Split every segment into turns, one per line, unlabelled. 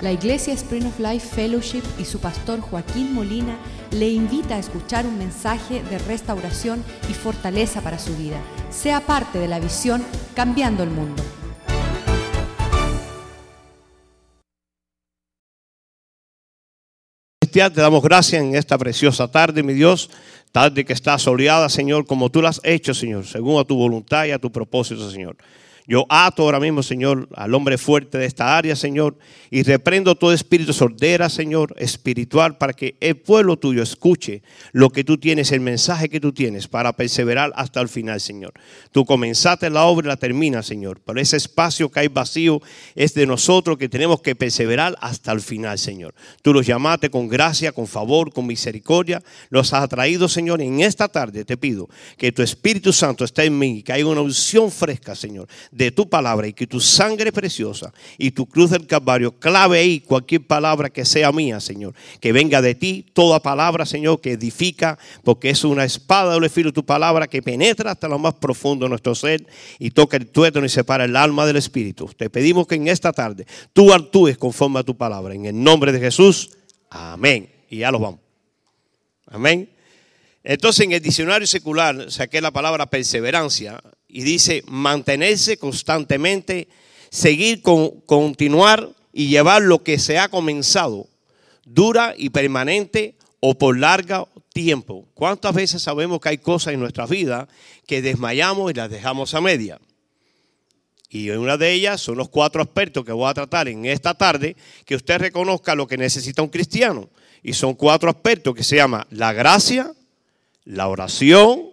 La Iglesia Spring of Life Fellowship y su pastor Joaquín Molina le invita a escuchar un mensaje de restauración y fortaleza para su vida. Sea parte de la visión Cambiando el Mundo.
Te damos gracias en esta preciosa tarde, mi Dios, tarde que está soleada, Señor, como tú la has hecho, Señor, según a tu voluntad y a tu propósito, Señor. Yo ato ahora mismo, Señor, al hombre fuerte de esta área, Señor, y reprendo todo espíritu sordera, Señor, espiritual, para que el pueblo tuyo escuche lo que tú tienes, el mensaje que tú tienes, para perseverar hasta el final, Señor. Tú comenzaste la obra y la terminas, Señor. Pero ese espacio que hay vacío es de nosotros que tenemos que perseverar hasta el final, Señor. Tú los llamaste con gracia, con favor, con misericordia. Los has atraído, Señor. En esta tarde te pido que tu Espíritu Santo esté en mí, que haya una unción fresca, Señor de tu palabra y que tu sangre preciosa y tu cruz del Calvario clave ahí cualquier palabra que sea mía, Señor. Que venga de ti toda palabra, Señor, que edifica, porque es una espada de filo tu palabra que penetra hasta lo más profundo de nuestro ser y toca el tuétano y separa el alma del espíritu. Te pedimos que en esta tarde tú actúes conforme a tu palabra. En el nombre de Jesús, amén. Y ya lo vamos. Amén. Entonces en el diccionario secular saqué la palabra perseverancia y dice mantenerse constantemente, seguir, con, continuar y llevar lo que se ha comenzado, dura y permanente o por largo tiempo. ¿Cuántas veces sabemos que hay cosas en nuestra vida que desmayamos y las dejamos a media? Y una de ellas son los cuatro aspectos que voy a tratar en esta tarde, que usted reconozca lo que necesita un cristiano. Y son cuatro aspectos que se llama la gracia, la oración,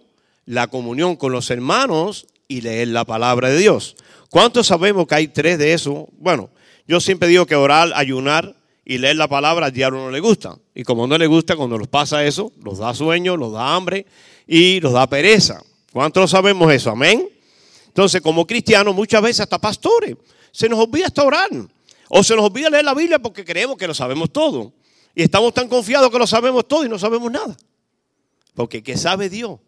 la comunión con los hermanos y leer la palabra de Dios. ¿Cuántos sabemos que hay tres de eso? Bueno, yo siempre digo que orar, ayunar y leer la palabra al diablo no le gusta. Y como no le gusta, cuando nos pasa eso, nos da sueño, nos da hambre y nos da pereza. ¿Cuántos sabemos eso? Amén. Entonces, como cristianos, muchas veces hasta pastores, se nos olvida hasta orar. O se nos olvida leer la Biblia porque creemos que lo sabemos todo. Y estamos tan confiados que lo sabemos todo y no sabemos nada. Porque ¿qué sabe Dios?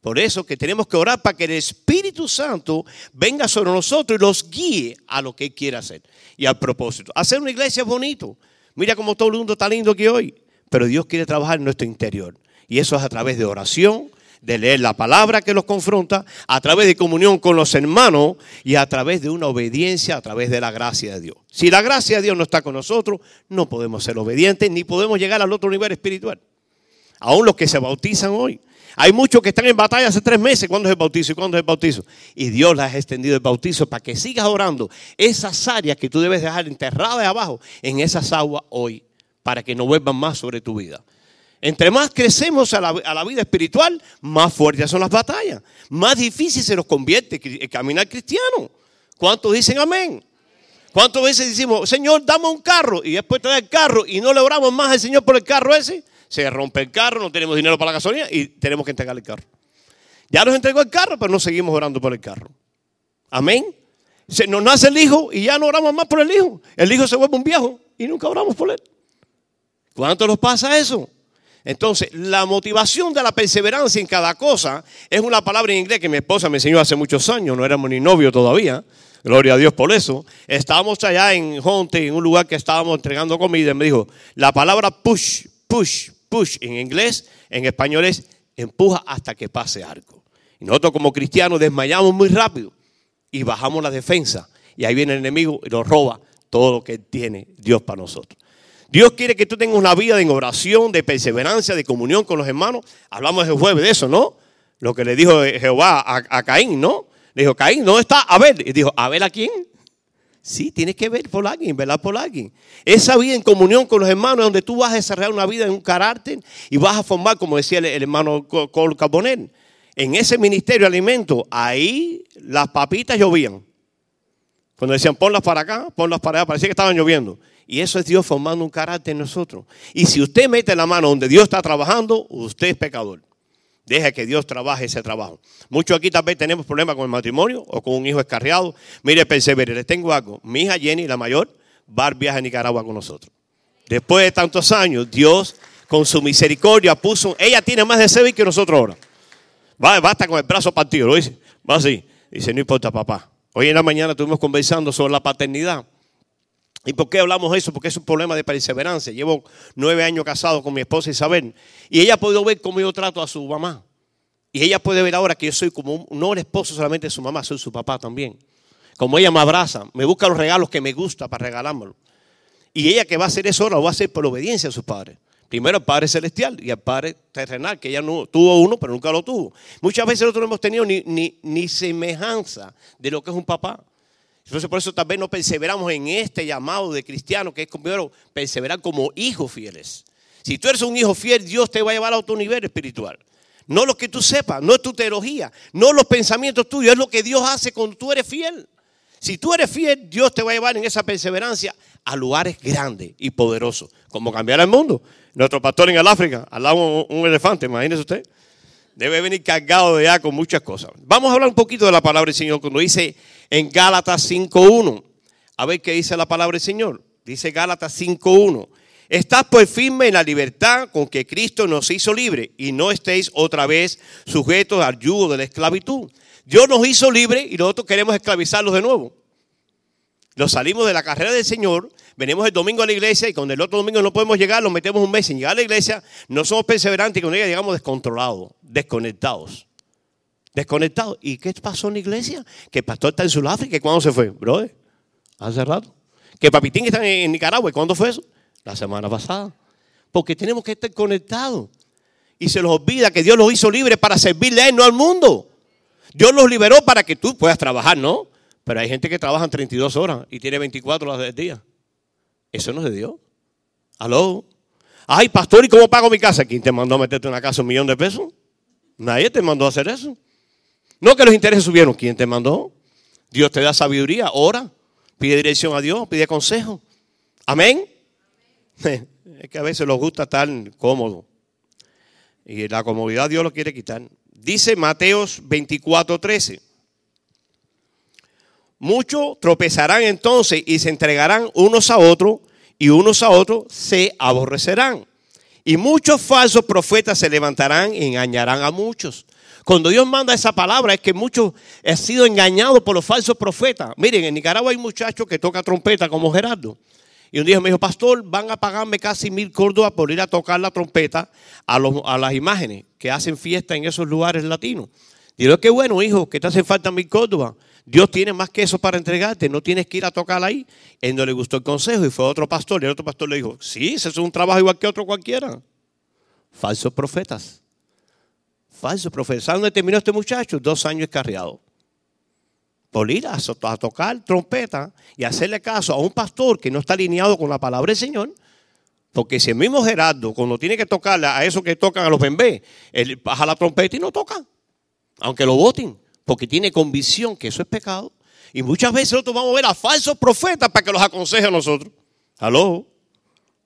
Por eso que tenemos que orar para que el Espíritu Santo venga sobre nosotros y los guíe a lo que Él quiere hacer y al propósito. Hacer una iglesia es bonito. Mira cómo todo el mundo está lindo aquí hoy. Pero Dios quiere trabajar en nuestro interior. Y eso es a través de oración, de leer la palabra que los confronta, a través de comunión con los hermanos y a través de una obediencia, a través de la gracia de Dios. Si la gracia de Dios no está con nosotros, no podemos ser obedientes ni podemos llegar al otro nivel espiritual aún los que se bautizan hoy. Hay muchos que están en batalla hace tres meses. ¿Cuándo es el bautizo? ¿Y cuándo es el bautizo? Y Dios les ha extendido el bautizo para que sigas orando esas áreas que tú debes dejar enterradas abajo en esas aguas hoy, para que no vuelvan más sobre tu vida. Entre más crecemos a la, vida espiritual, más fuertes son las batallas. Más difícil se nos convierte el caminar cristiano. ¿Cuántos dicen amén? ¿Cuántas veces decimos, Señor, dame un carro? Y después da el carro y no le oramos más al Señor por el carro ese se rompe el carro, no tenemos dinero para la gasolina y tenemos que entregar el carro. Ya nos entregó el carro, pero no seguimos orando por el carro. Amén. Se nos nace el hijo y ya no oramos más por el hijo. El hijo se vuelve un viejo y nunca oramos por él. ¿Cuánto nos pasa eso? Entonces, la motivación de la perseverancia en cada cosa es una palabra en inglés que mi esposa me enseñó hace muchos años, no éramos ni novios todavía. Gloria a Dios por eso. Estábamos allá en Honte, en un lugar que estábamos entregando comida, y me dijo, la palabra push, push, push en inglés, en español es empuja hasta que pase algo. Y nosotros como cristianos desmayamos muy rápido y bajamos la defensa. Y ahí viene el enemigo y nos roba todo lo que tiene Dios para nosotros. Dios quiere que tú tengas una vida de oración, de perseverancia, de comunión con los hermanos. Hablamos el jueves de eso, ¿no? Lo que le dijo Jehová a, Caín, ¿no? Le dijo, Caín, ¿dónde está Abel? Y dijo, ¿Abel a quién? Sí, tienes que ver por alguien, velar por alguien. Esa vida en comunión con los hermanos, donde tú vas a desarrollar una vida en un carácter y vas a formar, como decía el, hermano Col Carbonel, en ese ministerio de alimentos, ahí las papitas llovían. Cuando decían ponlas para acá, ponlas para allá, parecía que estaban lloviendo. Y eso es Dios formando un carácter en nosotros. Y si usted mete la mano donde Dios está trabajando, usted es pecador. Deja que Dios trabaje ese trabajo. Muchos aquí vez tenemos problemas con el matrimonio o con un hijo escarriado. Mire, persevere, les tengo algo. Mi hija Jenny, la mayor, va a viajar a Nicaragua con nosotros. Después de tantos años, Dios con su misericordia puso, ella tiene más de ser que nosotros ahora. Va, basta con el brazo partido, lo dice. Va así. Dice, no importa, papá. Hoy en la mañana estuvimos conversando sobre la paternidad. ¿Y por qué hablamos de eso? Porque es un problema de perseverancia. Llevo nueve años casado con mi esposa Isabel y ella ha podido ver cómo yo trato a su mamá. Y ella puede ver ahora que yo soy como un, no esposo solamente de su mamá, soy su papá también. Como ella me abraza, me busca los regalos que me gusta para regalármelo. Y ella que va a hacer eso ahora lo va a hacer por obediencia a sus padres. Primero al Padre Celestial y al Padre Terrenal, que ella no, tuvo uno, pero nunca lo tuvo. Muchas veces nosotros no hemos tenido ni, ni, ni semejanza de lo que es un papá. Entonces por eso tal vez no perseveramos en este llamado de cristiano, que es primero perseverar como hijos fieles. Si tú eres un hijo fiel, Dios te va a llevar a otro nivel espiritual. No lo que tú sepas, no es tu teología, no los pensamientos tuyos, es lo que Dios hace cuando tú eres fiel. Si tú eres fiel, Dios te va a llevar en esa perseverancia a lugares grandes y poderosos, como cambiar el mundo. Nuestro pastor en el África, al lado un, un elefante, imagínese usted. Debe venir cargado de ya con muchas cosas. Vamos a hablar un poquito de la palabra del Señor cuando dice en Gálatas 5.1. A ver qué dice la palabra del Señor. Dice Gálatas 5.1. Estás pues firme en la libertad con que Cristo nos hizo libre y no estéis otra vez sujetos al yugo de la esclavitud. Dios nos hizo libre y nosotros queremos esclavizarlos de nuevo. Nos salimos de la carrera del Señor, venimos el domingo a la iglesia y cuando el otro domingo no podemos llegar, nos metemos un mes sin llegar a la iglesia, no somos perseverantes y con ella llegamos descontrolados, desconectados. Desconectados. ¿Y qué pasó en la iglesia? Que el pastor está en Sudáfrica. ¿Y cuándo se fue? Brother, hace rato. Que Papitín está en Nicaragua. ¿Y cuándo fue eso? La semana pasada. Porque tenemos que estar conectados. Y se los olvida que Dios los hizo libres para servirle a Él, no al mundo. Dios los liberó para que tú puedas trabajar, ¿no? Pero hay gente que trabaja 32 horas y tiene 24 horas del día. Eso no es de Dios. ¿Aló? Ay, pastor, ¿y cómo pago mi casa? ¿Quién te mandó a meterte en una casa un millón de pesos? Nadie te mandó a hacer eso. No que los intereses subieron. ¿Quién te mandó? Dios te da sabiduría, ora, pide dirección a Dios, pide consejo. Amén. Es que a veces nos gusta estar cómodo. Y la comodidad Dios lo quiere quitar. Dice Mateos 24:13. Muchos tropezarán entonces y se entregarán unos a otros y unos a otros se aborrecerán. Y muchos falsos profetas se levantarán y engañarán a muchos. Cuando Dios manda esa palabra es que muchos han sido engañados por los falsos profetas. Miren, en Nicaragua hay muchachos que tocan trompeta como Gerardo. Y un día me dijo, pastor, van a pagarme casi mil córdobas por ir a tocar la trompeta a, los, a las imágenes que hacen fiesta en esos lugares latinos. Digo, qué bueno, hijo, que te hacen falta mil córdobas. Dios tiene más que eso para entregarte, no tienes que ir a tocar ahí. Él no le gustó el consejo y fue otro pastor. Y el otro pastor le dijo, sí, ese es un trabajo igual que otro cualquiera. Falsos profetas. Falsos profetas. ¿Saben dónde terminó este muchacho? Dos años escarriado. Por ir a, a tocar trompeta y hacerle caso a un pastor que no está alineado con la palabra del Señor. Porque si el mismo Gerardo, cuando tiene que tocarle a esos que tocan a los bembés, él baja la trompeta y no toca. Aunque lo voten porque tiene convicción que eso es pecado. Y muchas veces nosotros vamos a ver a falsos profetas para que los aconseje a nosotros. Aló.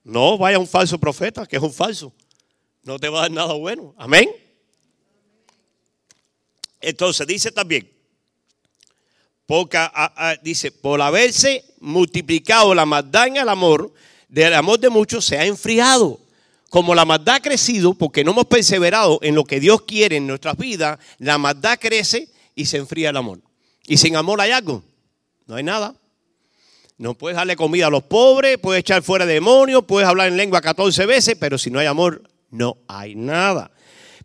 No vaya un falso profeta, que es un falso. No te va a dar nada bueno. Amén. Entonces dice también, porque, dice, por haberse multiplicado la maldad en el amor, del amor de muchos se ha enfriado. Como la maldad ha crecido, porque no hemos perseverado en lo que Dios quiere en nuestras vidas, la maldad crece y se enfría el amor. Y sin amor hay algo. No hay nada. No puedes darle comida a los pobres, puedes echar fuera demonios, puedes hablar en lengua 14 veces, pero si no hay amor, no hay nada.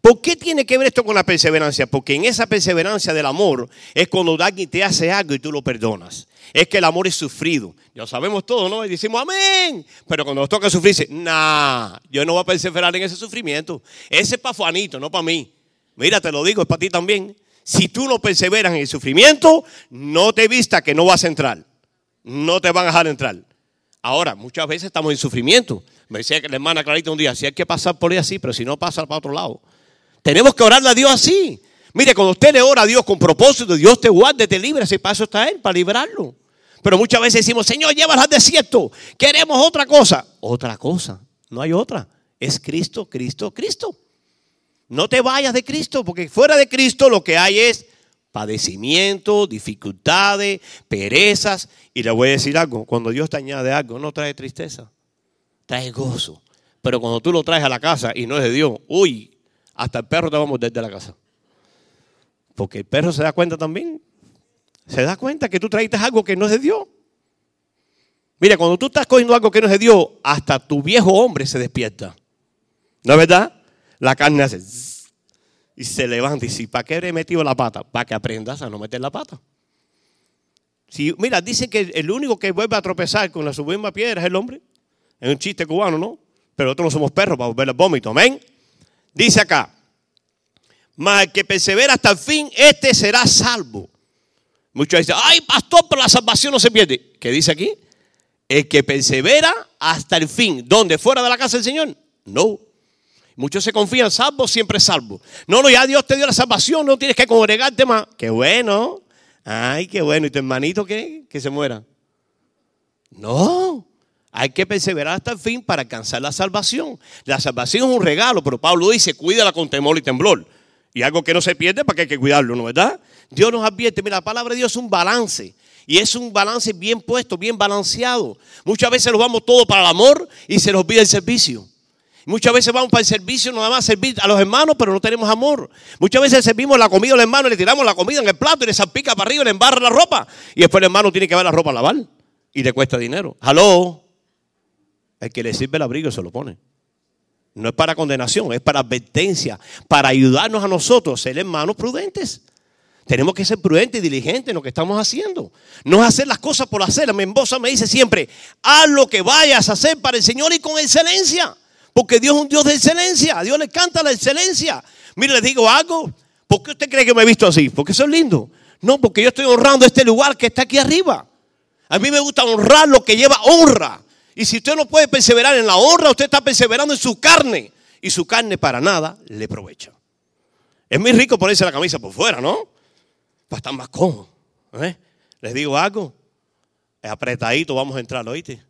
¿Por qué tiene que ver esto con la perseverancia? Porque en esa perseverancia del amor es cuando alguien te hace algo y tú lo perdonas. Es que el amor es sufrido. Ya sabemos todo, ¿no? Y decimos amén. Pero cuando nos toca sufrir, dice, nah, yo no voy a perseverar en ese sufrimiento. Ese es para Juanito, no para mí. Mira, te lo digo, es para ti también. Si tú no perseveras en el sufrimiento, no te vista que no vas a entrar. No te van a dejar entrar. Ahora, muchas veces estamos en sufrimiento. Me decía que la hermana Clarita un día, si hay que pasar por ahí así, pero si no pasa para otro lado. Tenemos que orarle a Dios así. Mire, cuando usted le ora a Dios con propósito, Dios te guarde, te libra. Ese paso está Él para librarlo. Pero muchas veces decimos, Señor, llévalas al desierto. Queremos otra cosa. Otra cosa. No hay otra. Es Cristo, Cristo, Cristo. No te vayas de Cristo, porque fuera de Cristo lo que hay es padecimiento, dificultades, perezas. Y le voy a decir algo, cuando Dios te añade algo, no trae tristeza, trae gozo. Pero cuando tú lo traes a la casa y no es de Dios, uy, hasta el perro te va a morder de la casa. Porque el perro se da cuenta también. Se da cuenta que tú traiste algo que no es de Dios. Mira, cuando tú estás cogiendo algo que no es de Dios, hasta tu viejo hombre se despierta. ¿No es verdad? La carne hace y se levanta y dice, ¿para qué he metido la pata? Para que aprendas a no meter la pata. Si, mira, dicen que el único que vuelve a tropezar con la misma piedra es el hombre. Es un chiste cubano, ¿no? Pero nosotros no somos perros para volver al vómito. Amén. Dice acá, mas el que persevera hasta el fin, este será salvo. Muchos dicen, ay, pastor, pero la salvación no se pierde. ¿Qué dice aquí? El que persevera hasta el fin. ¿Dónde? ¿Fuera de la casa del Señor? No. Muchos se confían, salvo, siempre salvo. No, no, ya Dios te dio la salvación, no tienes que congregarte más. Qué bueno. Ay, qué bueno. ¿Y tu hermanito qué? Que se muera. No. Hay que perseverar hasta el fin para alcanzar la salvación. La salvación es un regalo, pero Pablo dice, cuídala con temor y temblor. Y algo que no se pierde, para que hay que cuidarlo, ¿no verdad? Dios nos advierte, mira, la palabra de Dios es un balance. Y es un balance bien puesto, bien balanceado. Muchas veces nos vamos todo para el amor y se nos olvida el servicio. Muchas veces vamos para el servicio, nada más servir a los hermanos, pero no tenemos amor. Muchas veces servimos la comida al hermano, le tiramos la comida en el plato y le salpica para arriba, le embarra la ropa. Y después el hermano tiene que ver la ropa a lavar. Y le cuesta dinero. ¡Aló! El que le sirve el abrigo se lo pone. No es para condenación, es para advertencia, para ayudarnos a nosotros a ser hermanos prudentes. Tenemos que ser prudentes y diligentes en lo que estamos haciendo. No es hacer las cosas por hacer. Mi esposa me dice siempre, haz lo que vayas a hacer para el Señor y con excelencia. Porque Dios es un Dios de excelencia. A Dios le canta la excelencia. Mire, les digo algo. ¿Por qué usted cree que me he visto así? Porque es lindo. No, porque yo estoy honrando este lugar que está aquí arriba. A mí me gusta honrar lo que lleva honra. Y si usted no puede perseverar en la honra, usted está perseverando en su carne. Y su carne para nada le aprovecha. Es muy rico ponerse la camisa por fuera, ¿no? Para estar más cómodo. ¿eh? Les digo algo. Es apretadito, vamos a entrar, ¿oíste?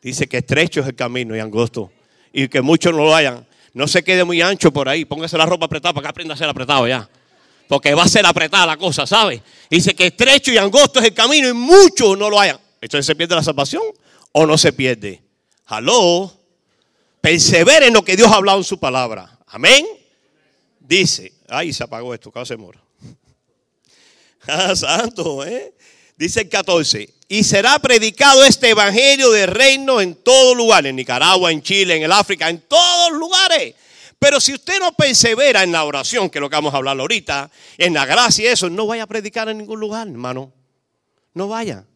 Dice que estrecho es el camino y angosto. Y que muchos no lo hayan. No se quede muy ancho por ahí. Póngase la ropa apretada para que aprenda a ser apretado ya. Porque va a ser apretada la cosa, ¿sabe? Dice que estrecho y angosto es el camino y muchos no lo hayan. Entonces se pierde la salvación o no se pierde. Aló. Persevere en lo que Dios ha hablado en su palabra. Amén. Dice, ay, se apagó esto, casi se mora. Ah, santo, ¿eh? Dice el 14, y será predicado este evangelio de reino en todo lugar, en Nicaragua, en Chile, en el África, en todos lugares. Pero si usted no persevera en la oración, que es lo que vamos a hablar ahorita, en la gracia y eso, no vaya a predicar en ningún lugar, hermano. No vaya.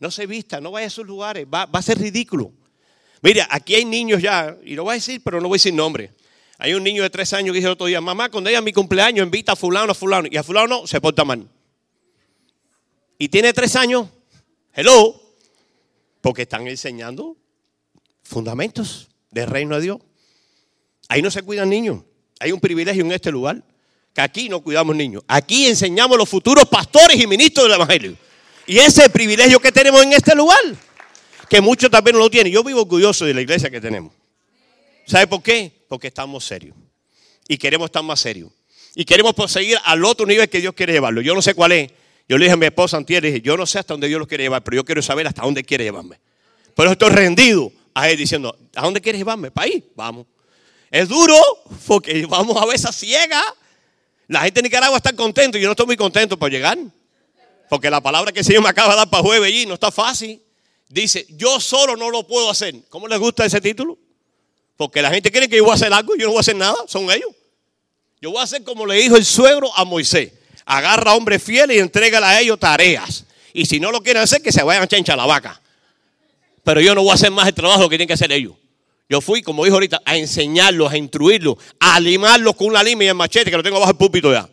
No se vista, no vaya a esos lugares, va, a ser ridículo. Mira, aquí hay niños ya, y lo voy a decir, pero no voy a decir nombre. Hay un niño de tres años que dice el otro día, mamá, cuando ella mi cumpleaños invita a fulano, a fulano, y a fulano se porta mal. Y tiene tres años, hello, porque están enseñando fundamentos del reino de Dios. Ahí no se cuidan niños. Hay un privilegio en este lugar, que aquí no cuidamos niños. Aquí enseñamos los futuros pastores y ministros del Evangelio. Y ese es el privilegio que tenemos en este lugar, que muchos también no lo tienen. Yo vivo orgulloso de la iglesia que tenemos. ¿Sabe por qué? Porque estamos serios. Y queremos estar más serios. Y queremos proseguir al otro nivel que Dios quiere llevarlo. Yo no sé cuál es. Yo le dije a mi esposa antier, dije, yo no sé hasta dónde Dios lo quiere llevar, pero yo quiero saber hasta dónde quiere llevarme. Por eso estoy rendido a él diciendo, ¿a dónde quieres llevarme? ¿Para ahí? Vamos. Es duro porque vamos a veces ciega. La gente de Nicaragua está contenta y yo no estoy muy contento por llegar. Porque la palabra que el Señor me acaba de dar para jueves allí no está fácil. Dice, yo solo no lo puedo hacer. ¿Cómo les gusta ese título? Porque la gente cree que yo voy a hacer algo y yo no voy a hacer nada. Son ellos. Yo voy a hacer como le dijo el suegro a Moisés. Agarra hombres fieles y entrégale a ellos tareas. Y si no lo quieren hacer, que se vayan a chencha la vaca. Pero yo no voy a hacer más el trabajo que tienen que hacer ellos. Yo fui, como dijo ahorita, a enseñarlos, a instruirlos, a limarlos con una lima y el machete que lo tengo bajo el púlpito ya.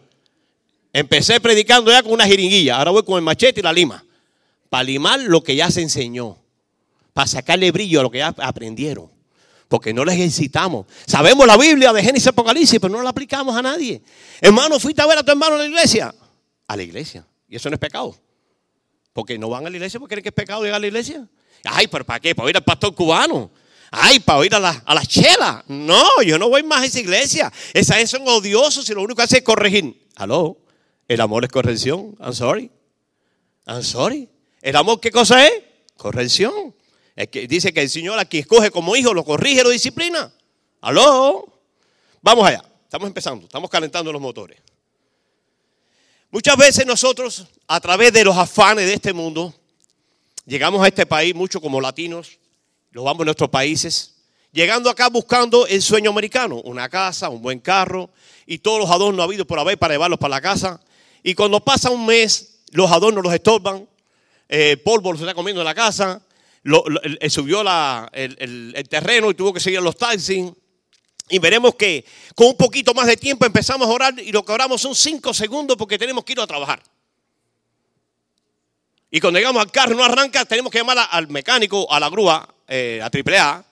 Empecé predicando ya con una jeringuilla, ahora voy con el machete y la lima. Para limar lo que ya se enseñó. Para sacarle brillo a lo que ya aprendieron. Porque no les ejercitamos. Sabemos la Biblia de Génesis y Apocalipsis, pero no la aplicamos a nadie. Hermano, fuiste a ver a tu hermano en la iglesia. A la iglesia. Y eso no es pecado. Porque no van a la iglesia porque creen que es pecado llegar a la iglesia. Ay, pero ¿para qué? Para ir al pastor cubano. Ay, para ir a la, a la chela. No, yo no voy más a esa iglesia. Esas son odiosos y lo único que hace es corregir. Aló. El amor es corrección. I'm sorry. I'm sorry. ¿El amor qué cosa es? Corrección. Que dice que el Señor aquí escoge como hijo, lo corrige, lo disciplina. ¿Aló? Vamos allá. Estamos empezando. Estamos calentando los motores. Muchas veces nosotros, a través de los afanes de este mundo, llegamos a este país mucho como latinos, los vamos a nuestros países, llegando acá buscando el sueño americano, una casa, un buen carro y todos los adornos habidos por haber para llevarlos para la casa. Y cuando pasa un mes, los adornos los estorban, eh, el polvo los está comiendo en la casa, subió el, terreno y tuvo que seguir los taxis. Y veremos que con un poquito más de tiempo empezamos a orar y lo que oramos son cinco segundos porque tenemos que ir a trabajar. Y cuando llegamos al carro no arranca, tenemos que llamar al mecánico, a la grúa, eh, a AAA,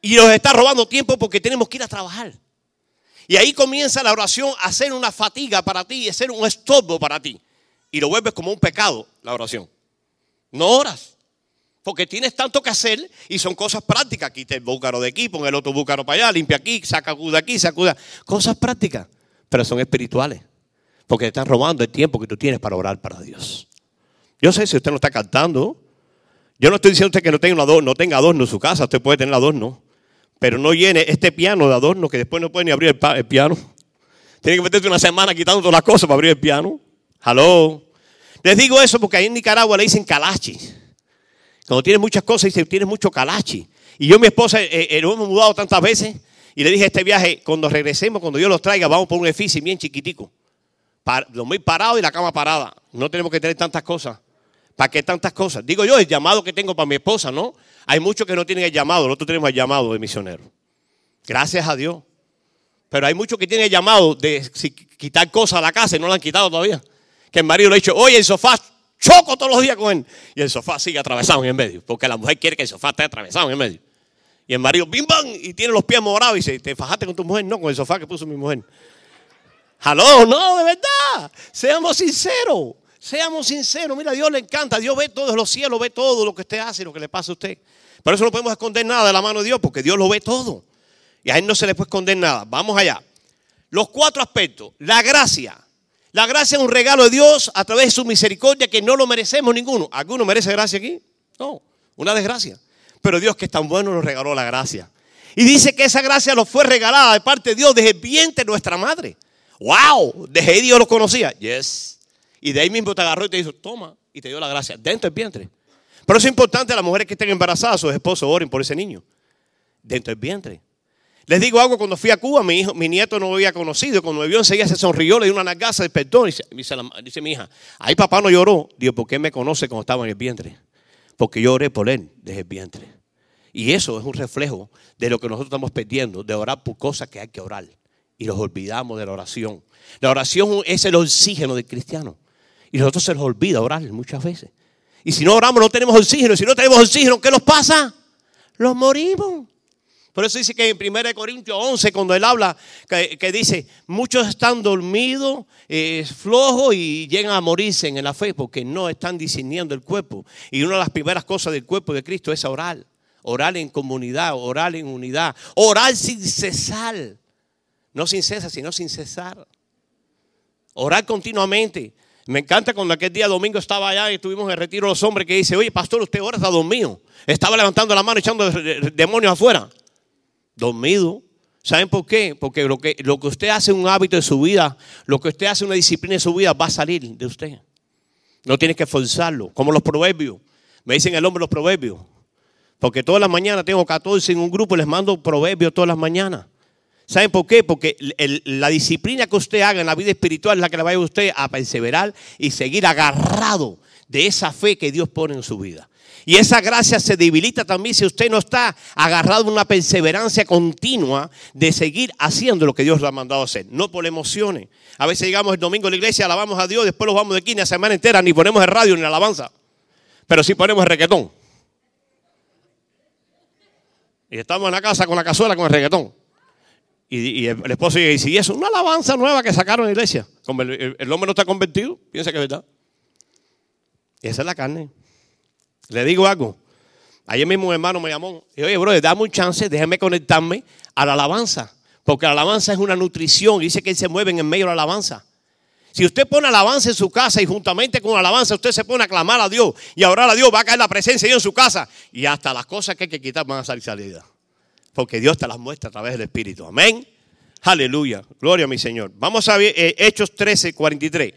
y nos está robando tiempo porque tenemos que ir a trabajar. Y ahí comienza la oración a ser una fatiga para ti, a ser un estorbo para ti. Y lo vuelves como un pecado, la oración. No oras. Porque tienes tanto que hacer y son cosas prácticas. Quita el búcaro de aquí, pon el otro búcaro para allá, limpia aquí, saca de aquí, sacuda. Cosas prácticas, pero son espirituales. Porque te están robando el tiempo que tú tienes para orar para Dios. Yo sé si usted no está cantando. Yo no estoy diciendo usted que no tenga, adorno, no tenga adorno en su casa, usted puede tener adorno. Pero no llene este piano de adorno que después no puede ni abrir el, piano. Tiene que meterte una semana quitando todas las cosas para abrir el piano. Hello. Les digo eso porque ahí en Nicaragua le dicen calachi. Cuando tienes muchas cosas, dice, tienes mucho calachi. Y yo y mi esposa eh, eh, hemos mudado tantas veces y le dije este viaje, cuando regresemos, cuando yo los traiga, vamos por un edificio bien chiquitico. Para, muy parado y la cama parada. No tenemos que tener tantas cosas. ¿Para qué tantas cosas? Digo yo, el llamado que tengo para mi esposa, ¿no? Hay muchos que no tienen el llamado, nosotros tenemos el llamado de misionero. Gracias a Dios. Pero hay muchos que tienen el llamado de quitar cosas a la casa y no la han quitado todavía. Que el marido le ha dicho, oye, el sofá choco todos los días con él. Y el sofá sigue atravesado en el medio, porque la mujer quiere que el sofá esté atravesado en el medio. Y el marido, bim bam, y tiene los pies morados y dice, ¿te fajaste con tu mujer? No, con el sofá que puso mi mujer. Aló, no, de verdad. Seamos sinceros. Seamos sinceros. Mira, a Dios le encanta. Dios ve todos los cielos, ve todo lo que usted hace y lo que le pasa a usted. Por eso no podemos esconder nada de la mano de Dios, porque Dios lo ve todo. Y a Él no se le puede esconder nada. Vamos allá. Los cuatro aspectos. La gracia. La gracia es un regalo de Dios a través de su misericordia que no lo merecemos ninguno. ¿Alguno merece gracia aquí? No, una desgracia. Pero Dios que es tan bueno nos regaló la gracia. Y dice que esa gracia nos fue regalada de parte de Dios desde el vientre de nuestra madre. ¡Wow! Desde ahí Dios lo conocía. Yes. Y de ahí mismo te agarró y te dijo, toma, y te dio la gracia dentro del vientre. Pero es importante a las mujeres que estén embarazadas, sus esposos oren por ese niño. Dentro del vientre. Les digo algo, cuando fui a Cuba, mi, hijo, mi nieto no me había conocido. Cuando me vio enseguida se sonrió, le dio una nagaza, despertó. Y dice, dice, mi hija, ahí papá no lloró. Digo, ¿por qué me conoce cuando estaba en el vientre? Porque yo oré por él desde el vientre. Y eso es un reflejo de lo que nosotros estamos perdiendo, de orar por cosas que hay que orar. Y los olvidamos de la oración. La oración es el oxígeno del cristiano. Y nosotros se nos olvida orar muchas veces. Y si no oramos no tenemos oxígeno. Y si no tenemos oxígeno, ¿qué nos pasa? Los morimos. Por eso dice que en 1 Corintios 11, cuando él habla, que, dice, muchos están dormidos, eh, flojos y llegan a morirse en la fe porque no están discerniendo el cuerpo. Y una de las primeras cosas del cuerpo de Cristo es orar. Orar en comunidad, orar en unidad, orar sin cesar. No sin cesar, sino sin cesar. Orar continuamente. Me encanta cuando aquel día domingo estaba allá y estuvimos en el retiro los hombres que dice, oye pastor, usted ahora está dormido. Estaba levantando la mano echando demonios afuera dormido. ¿Saben por qué? Porque lo que, lo que usted hace un hábito de su vida, lo que usted hace una disciplina de su vida, va a salir de usted. No tiene que forzarlo. Como los proverbios. Me dicen el hombre los proverbios. Porque todas las mañanas tengo 14 en un grupo les mando proverbios todas las mañanas. ¿Saben por qué? Porque la disciplina que usted haga en la vida espiritual es la que le va a usted a perseverar y seguir agarrado de esa fe que Dios pone en su vida. Y esa gracia se debilita también si usted no está agarrado en una perseverancia continua de seguir haciendo lo que Dios le ha mandado hacer. No por emociones. A veces llegamos el domingo a la iglesia, alabamos a Dios, después los vamos de aquí la semana entera, ni ponemos el radio ni la alabanza. Pero sí ponemos el reggaetón. Y estamos en la casa con la cazuela con el reggaetón. Y, el, esposo dice, ¿y eso? Una alabanza nueva que sacaron en la iglesia. Como el, el hombre no está convertido, piensa que es verdad. Esa es la carne. Le digo algo. Ayer mismo un hermano me llamó y oye, bro, dame un chance, déjame conectarme a la alabanza. Porque la alabanza es una nutrición. Dice que se mueve en medio de la alabanza. Si usted pone alabanza en su casa y juntamente con la alabanza usted se pone a clamar a Dios y a orar a Dios, va a caer la presencia de Dios en su casa. Y hasta las cosas que hay que quitar van a salir salidas. Porque Dios te las muestra a través del Espíritu. Amén. Aleluya. Gloria a mi Señor. Vamos a ver eh, Hechos 13, 43.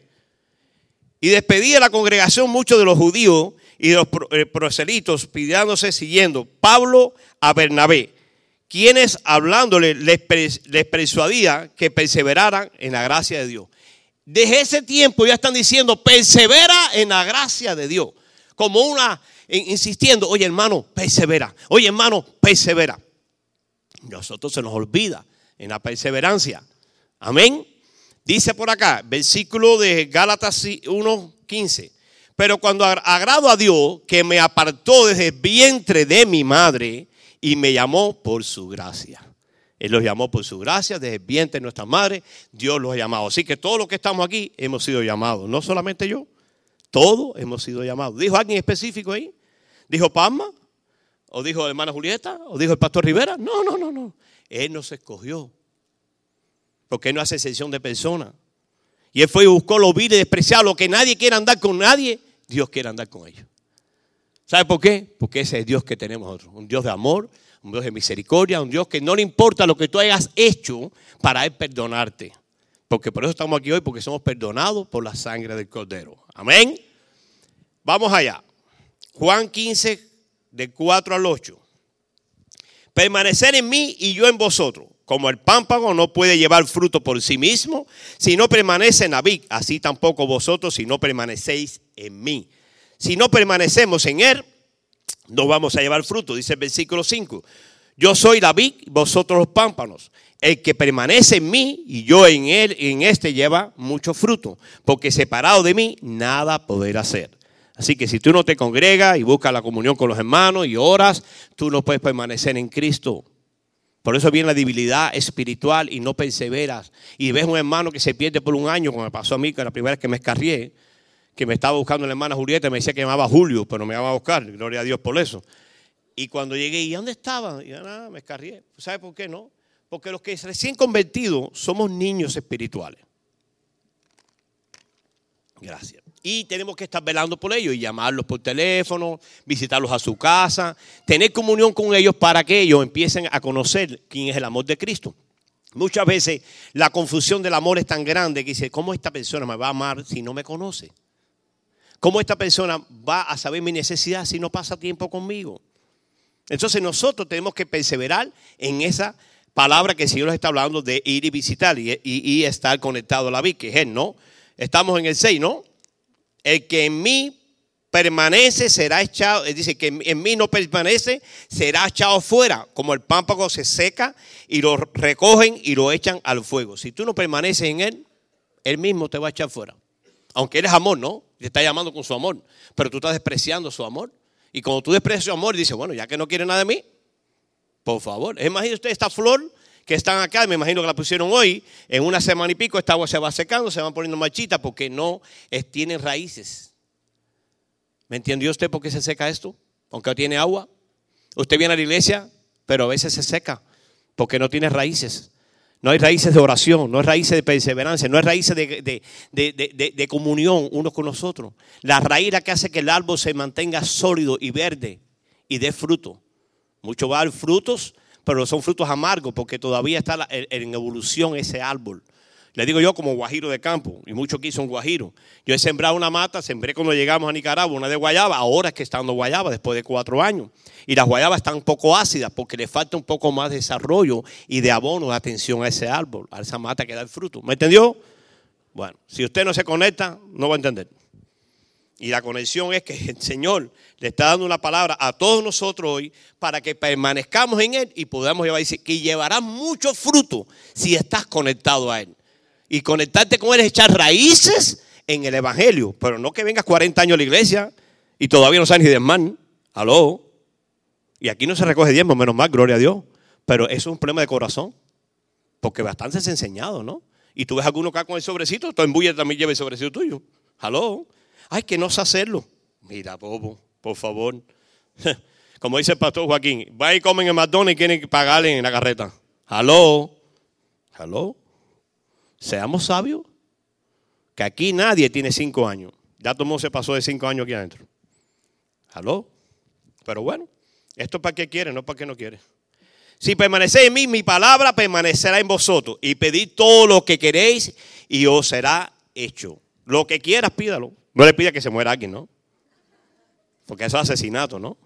Y despedía a la congregación muchos de los judíos y los eh, proselitos pidiéndose siguiendo Pablo a Bernabé, quienes hablándole les, persuadía que perseveraran en la gracia de Dios. Desde ese tiempo ya están diciendo, persevera en la gracia de Dios. Como una, insistiendo, oye hermano, persevera. Oye hermano, persevera. Nosotros se nos olvida en la perseverancia. Amén. Dice por acá, versículo de Gálatas 1.15. Pero cuando agrado a Dios, que me apartó desde el vientre de mi madre y me llamó por su gracia. Él los llamó por su gracia, desde el vientre de nuestra madre, Dios los ha llamado. Así que todos los que estamos aquí hemos sido llamados, no solamente yo, todos hemos sido llamados. ¿Dijo alguien específico ahí? ¿Dijo Palma? ¿O dijo hermana Julieta? ¿O dijo el pastor Rivera? No, no, no, no. Él nos escogió. Porque Él no hace excepción de personas. Y Él fue y buscó lo vil y despreciado, lo que nadie quiere andar con nadie. Dios quiere andar con ellos. ¿Sabe por qué? Porque ese es Dios que tenemos nosotros. Un Dios de amor, un Dios de misericordia, un Dios que no le importa lo que tú hayas hecho para Él perdonarte. Porque por eso estamos aquí hoy, porque somos perdonados por la sangre del Cordero. Amén. Vamos allá. Juan 15, de 4 al 8. Permanecer en mí y yo en vosotros. Como el pámpago no puede llevar fruto por sí mismo, si no permanece en la así tampoco vosotros si no permanecéis en mí. Si no permanecemos en él, no vamos a llevar fruto, dice el versículo 5. Yo soy la vid, vosotros los pámpanos. El que permanece en mí y yo en él, en este lleva mucho fruto, porque separado de mí nada poder hacer. Así que si tú no te congregas y buscas la comunión con los hermanos y oras, tú no puedes permanecer en Cristo. Por eso viene la debilidad espiritual y no perseveras. Y ves un hermano que se pierde por un año, como me pasó a mí, que la primera vez que me escarrié, que me estaba buscando la hermana Julieta, me decía que llamaba Julio, pero me iba a buscar, gloria a Dios por eso. Y cuando llegué, ¿y dónde estaba? Y nada, me escarrié. ¿Sabe por qué no? Porque los que recién convertidos somos niños espirituales. Gracias. Y tenemos que estar velando por ellos y llamarlos por teléfono, visitarlos a su casa, tener comunión con ellos para que ellos empiecen a conocer quién es el amor de Cristo. Muchas veces la confusión del amor es tan grande que dice, ¿cómo esta persona me va a amar si no me conoce? ¿Cómo esta persona va a saber mi necesidad si no pasa tiempo conmigo? Entonces nosotros tenemos que perseverar en esa palabra que el Señor nos está hablando de ir y visitar y, estar conectado a la vida, que es Él, ¿no? Estamos en el 6, ¿no? El que en mí permanece será echado, dice que en mí no permanece, será echado fuera, como el pámpago se seca y lo recogen y lo echan al fuego. Si tú no permaneces en él, él mismo te va a echar fuera. Aunque eres amor, ¿no? Te está llamando con su amor, pero tú estás despreciando su amor. Y cuando tú desprecias su amor, dice, bueno, ya que no quiere nada de mí, por favor. Imagínese usted esta flor que están acá, me imagino que la pusieron hoy, en una semana y pico esta agua se va secando, se van poniendo marchitas porque no tienen raíces. ¿Me entendió usted por qué se seca esto? Aunque tiene agua. Usted viene a la iglesia, pero a veces se seca porque no tiene raíces. No hay raíces de oración, no hay raíces de perseverancia, no hay raíces de, de, comunión unos con nosotros. La raíz la que hace que el árbol se mantenga sólido y verde y dé fruto. Muchos van frutos pero son frutos amargos porque todavía está en evolución ese árbol. Le digo yo como guajiro de campo, y muchos aquí son guajiros. Yo he sembrado una mata, sembré cuando llegamos a Nicaragua, una de guayaba, ahora es que está dando guayaba después de cuatro años. Y las guayabas están un poco ácidas porque le falta un poco más de desarrollo y de abono, de atención a ese árbol, a esa mata que da el fruto. ¿Me entendió? Bueno, si usted no se conecta, no va a entender. Y la conexión es que el Señor le está dando una palabra a todos nosotros hoy para que permanezcamos en Él y podamos llevar, dice, que llevará mucho fruto si estás conectado a Él. Y conectarte con Él es echar raíces en el Evangelio, pero no que vengas 40 años a la iglesia y todavía no sabes ni de man. Aló. Y aquí no se recoge diezmo, menos mal, gloria a Dios. Pero eso es un problema de corazón, porque bastante es enseñado, ¿no? Y tú ves a alguno acá con el sobrecito, tú en también lleva el sobrecito tuyo. Aló. Ay, que no sé hacerlo. Mira, bobo, por favor. Como dice el pastor Joaquín, va y comen en McDonald's y quieren pagarle en la carreta. Aló, aló. Seamos sabios. Que aquí nadie tiene cinco años. Ya Tomó se pasó de cinco años aquí adentro. Aló. Pero bueno, esto es para qué quiere, no para qué no quiere. Si permanecéis en mí, mi palabra permanecerá en vosotros. Y pedid todo lo que queréis y os será hecho. Lo que quieras, pídalo. No le pida que se muera alguien, ¿no? Porque eso es asesinato, ¿no?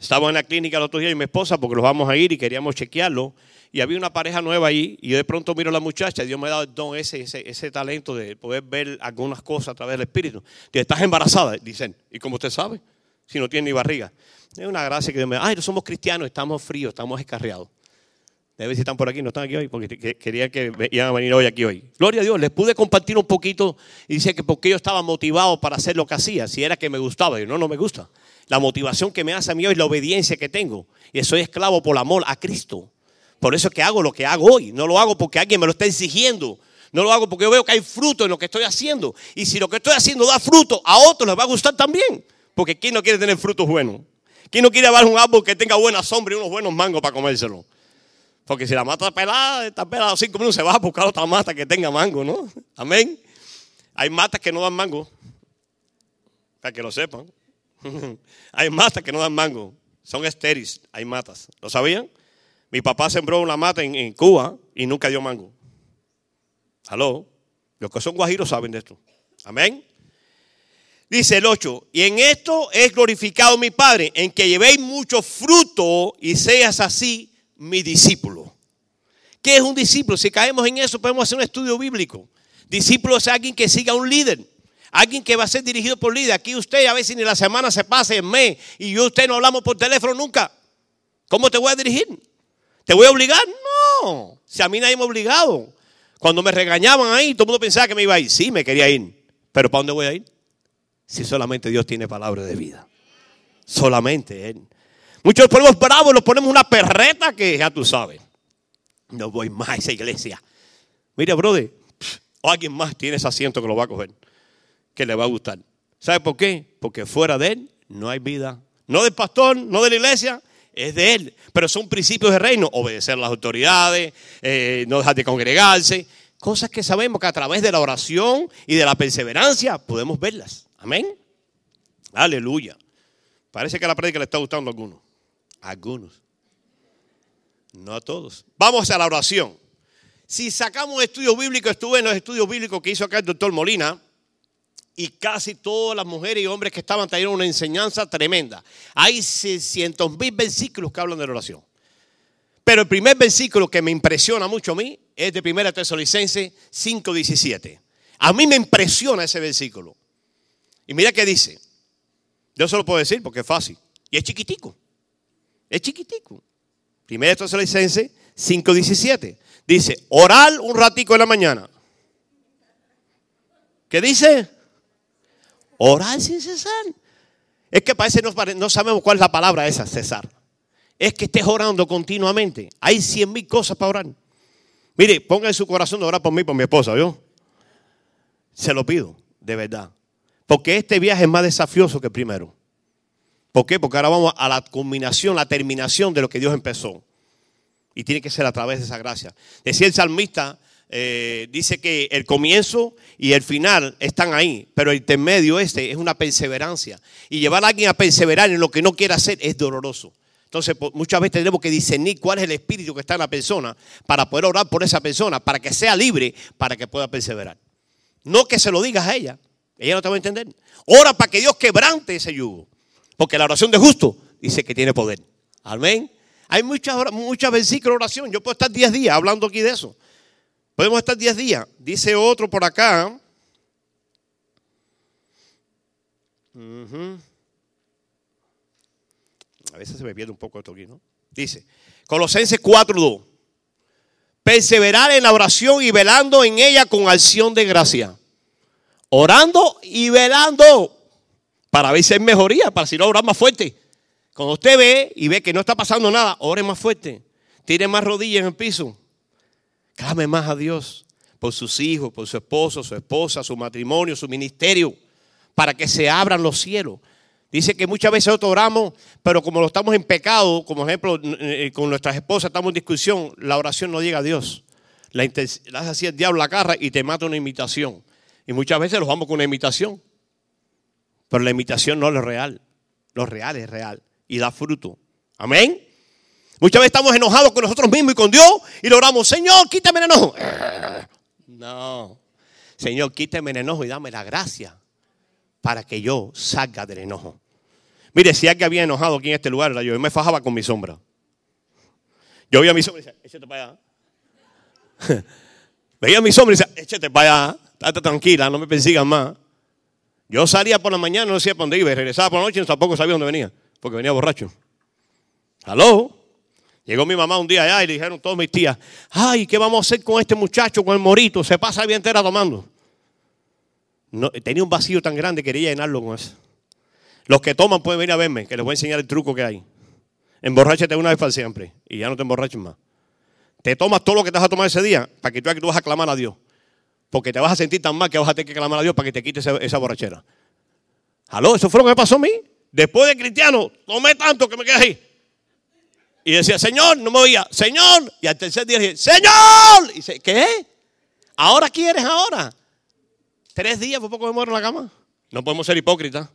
Estaba en la clínica el otro día y mi esposa, porque los vamos a ir y queríamos chequearlo. Y había una pareja nueva ahí, y yo de pronto miro a la muchacha, Dios me ha dado el don, ese, ese, talento de poder ver algunas cosas a través del Espíritu. Dice, ¿estás embarazada? Dicen, ¿y cómo usted sabe? Si no tiene ni barriga. Es una gracia que Dios me da. Ay, no somos cristianos, estamos fríos, estamos escarriados. Debe si están por aquí, no están aquí hoy, porque quería que iban a venir hoy aquí hoy. Gloria a Dios, les pude compartir un poquito y dice que porque yo estaba motivado para hacer lo que hacía, si era que me gustaba. Yo no, no me gusta. La motivación que me hace a mí hoy es la obediencia que tengo. Y soy esclavo por amor a Cristo. Por eso es que hago lo que hago hoy. No lo hago porque alguien me lo está exigiendo. No lo hago porque yo veo que hay fruto en lo que estoy haciendo. Y si lo que estoy haciendo da fruto, a otros les va a gustar también. Porque ¿quién no quiere tener frutos buenos? ¿Quién no quiere llevar un árbol que tenga buena sombra y unos buenos mangos para comérselo? Porque si la mata está pelada, está pelada cinco minutos, se va a buscar otra mata que tenga mango, ¿no? Amén. Hay matas que no dan mango. Para que lo sepan. hay matas que no dan mango. Son estériles. Hay matas. ¿Lo sabían? Mi papá sembró una mata en, Cuba y nunca dio mango. Aló. Los que son guajiros saben de esto. Amén. Dice el 8, y en esto es glorificado mi Padre, en que llevéis mucho fruto y seas así mi discípulo. ¿Qué es un discípulo? Si caemos en eso, podemos hacer un estudio bíblico. Discípulo es alguien que siga a un líder. Alguien que va a ser dirigido por líder. Aquí usted a veces ni la semana se pase en mes y yo usted no hablamos por teléfono nunca. ¿Cómo te voy a dirigir? ¿Te voy a obligar? No. Si a mí nadie me ha obligado. Cuando me regañaban ahí, todo el mundo pensaba que me iba a ir. Sí, me quería ir. Pero ¿para dónde voy a ir? Si solamente Dios tiene palabra de vida. Solamente Él. Muchos ponemos bravos, los ponemos una perreta que ya tú sabes. No voy más a esa iglesia. Mira, brother, o alguien más tiene ese asiento que lo va a coger que le va a gustar. ¿Sabe por qué? Porque fuera de Él no hay vida. No del pastor, no de la iglesia, es de Él. Pero son principios de reino. Obedecer a las autoridades, eh, no dejar de congregarse. Cosas que sabemos que a través de la oración y de la perseverancia podemos verlas. Amén. Aleluya. Parece que la prédica le está gustando a algunos. A algunos. No a todos. Vamos a la oración. Si sacamos un estudio bíblico, estuve en los estudios bíblicos que hizo acá el doctor Molina y casi todas las mujeres y hombres que estaban trayendo una enseñanza tremenda. Hay 600 mil versículos que hablan de la oración. Pero el primer versículo que me impresiona mucho a mí es de 1 Tesalonicenses 5:17. A mí me impresiona ese versículo. Y mira qué dice. Yo solo puedo decir porque es fácil. Y es chiquitico. Es chiquitico. 1 Tesalonicenses 5:17. Dice, orar un ratico en la mañana. ¿Qué dice? Orar sin cesar. Es que parece no, no sabemos cuál es la palabra esa, cesar. Es que estés orando continuamente. Hay cien mil cosas para orar. Mire, ponga en su corazón de orar por mí, por mi esposa, ¿yo? Se lo pido, de verdad. Porque este viaje es más desafioso que el primero. ¿Por qué? Porque ahora vamos a la culminación, la terminación de lo que Dios empezó. Y tiene que ser a través de esa gracia. Decía el salmista, eh, dice que el comienzo y el final están ahí, pero el intermedio este es una perseverancia. Y llevar a alguien a perseverar en lo que no quiere hacer es doloroso. Entonces, muchas veces tenemos que discernir cuál es el espíritu que está en la persona para poder orar por esa persona, para que sea libre, para que pueda perseverar. No que se lo digas a ella, ella no te va a entender. Ora para que Dios quebrante ese yugo, porque la oración de justo dice que tiene poder. Amén. Hay muchas, muchas versículos de oración. Yo puedo estar 10 días hablando aquí de eso. Podemos estar 10 días. Dice otro por acá. A veces se me pierde un poco esto aquí, ¿no? Dice, Colosenses 4.2. Perseverar en la oración y velando en ella con acción de gracia. Orando y velando para ver si hay mejoría, para si no orar más fuerte. Cuando usted ve y ve que no está pasando nada, ore más fuerte. Tire más rodillas en el piso. Clame más a Dios por sus hijos, por su esposo, su esposa, su matrimonio, su ministerio, para que se abran los cielos. Dice que muchas veces nosotros oramos, pero como lo estamos en pecado, como ejemplo, eh, con nuestras esposas estamos en discusión, la oración no llega a Dios. La, hace así el diablo la carra y te mata una imitación. Y muchas veces los vamos con una imitación. Pero la imitación no es lo real. Lo real es real y da fruto. Amén. Muchas veces estamos enojados con nosotros mismos y con Dios y le oramos, Señor, quítame el enojo. No, Señor, quítame el enojo y dame la gracia para que yo salga del enojo. Mire, si alguien había enojado aquí en este lugar, yo, me fajaba con mi sombra. Yo veía mi sombra y decía, échate para allá. veía mi sombra y decía, échate para allá, estate tranquila, no me persigan más. Yo salía por la mañana, no decía para dónde iba, regresaba por la noche y tampoco sabía dónde venía, porque venía borracho. ¿Aló? Llegó mi mamá un día allá y le dijeron todos mis tías, ay, ¿qué vamos a hacer con este muchacho, con el morito? Se pasa la vida entera tomando. Tenía un vacío tan grande, quería llenarlo con eso. Los que toman pueden venir a verme, que les voy a enseñar el truco que hay. Emborráchate una vez para siempre y ya no te emborraches más. Te tomas todo lo que te vas a tomar ese día para que tú tú vas a clamar a Dios. Porque te vas a sentir tan mal que vas a tener que clamar a Dios para que te quite esa, esa borrachera. ¿Aló? Eso fue lo que me pasó a mí. Después de cristiano, tomé tanto que me quedé ahí. Y decía, Señor, no me oía, Señor. Y al tercer día dije, Señor. Y dice, ¿qué? ¿Ahora quieres ahora? Tres días por poco me muero en la cama. No podemos ser hipócritas.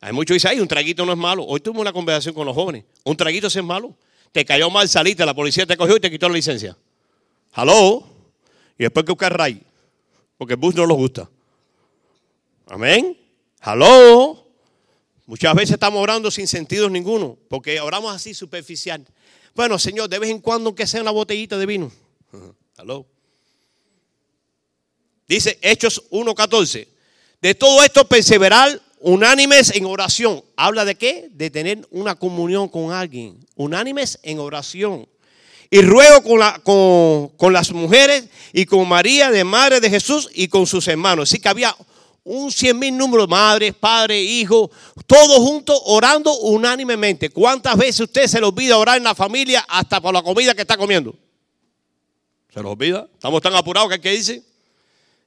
Hay muchos que dicen, ay, un traguito no es malo. Hoy tuve una conversación con los jóvenes. Un traguito sí es malo. Te cayó mal, saliste, la policía te cogió y te quitó la licencia. ¿Aló? Y después que buscar ray. Porque el bus no los gusta. Amén. ¿Aló? Muchas veces estamos orando sin sentido ninguno, porque oramos así superficial. Bueno, Señor, de vez en cuando aunque sea una botellita de vino. Aló. Dice Hechos 1.14. De todo esto perseverar unánimes en oración. ¿Habla de qué? De tener una comunión con alguien. Unánimes en oración. Y ruego con, con las mujeres y con María, de Madre de Jesús, y con sus hermanos. Así que había un cien mil números, madres, padres, hijos, todos juntos orando unánimemente. ¿Cuántas veces usted se le olvida orar en la familia hasta por la comida que está comiendo? ¿Se lo olvida? Estamos tan apurados que hay que dice.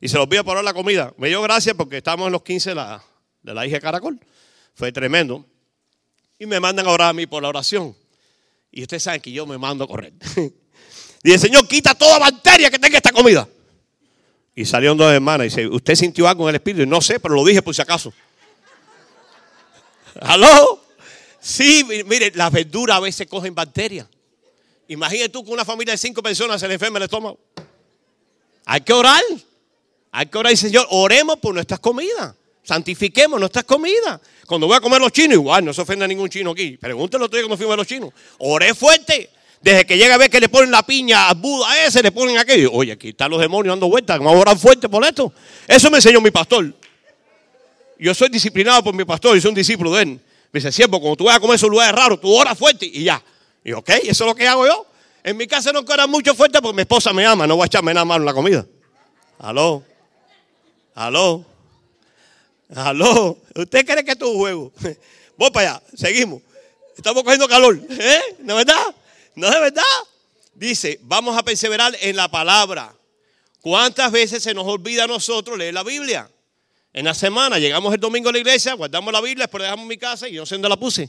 Y se lo olvida por la comida. Me dio gracias porque estamos en los 15 de la, de la Caracol. Fue tremendo. Y me mandan a orar a mí por la oración. Y ustedes saben que yo me mando a correr. el Señor quita toda bacteria que tenga esta comida. Y salieron dos hermanas y dice, ¿usted sintió algo en el espíritu? No sé, pero lo dije por si acaso. ¿Aló? Sí, mire, las verduras a veces cogen bacterias. Imagínate tú que una familia de cinco personas se le enferma el estómago. Hay que orar. Hay que orar y Señor, oremos por nuestras comidas. Santifiquemos nuestras comidas. Cuando voy a comer los chinos, igual, no se ofenda a ningún chino aquí. Pregúntelo día cuando fui a los chinos. Oré fuerte. Desde que llega a ver que le ponen la piña a Buda ese, le ponen aquello. Oye, aquí están los demonios dando vueltas. Vamos a orar fuerte por esto. Eso me enseñó mi pastor. Yo soy disciplinado por mi pastor y soy un discípulo de él. Me dice, siempre, cuando tú vas a comer esos lugares raros, tú oras fuerte y ya. Y ok, eso es lo que hago yo. En mi casa no quiero mucho fuerte porque mi esposa me ama. No voy a echarme nada malo en la comida. Aló. Aló. Aló. ¿Usted cree que esto es un juego? Voy para allá. Seguimos. Estamos cogiendo calor. ¿Eh? ¿No es verdad? ¿No es verdad? Dice, vamos a perseverar en la palabra. ¿Cuántas veces se nos olvida a nosotros leer la Biblia? En la semana llegamos el domingo a la iglesia, guardamos la Biblia, después dejamos mi casa y yo no sé dónde la puse.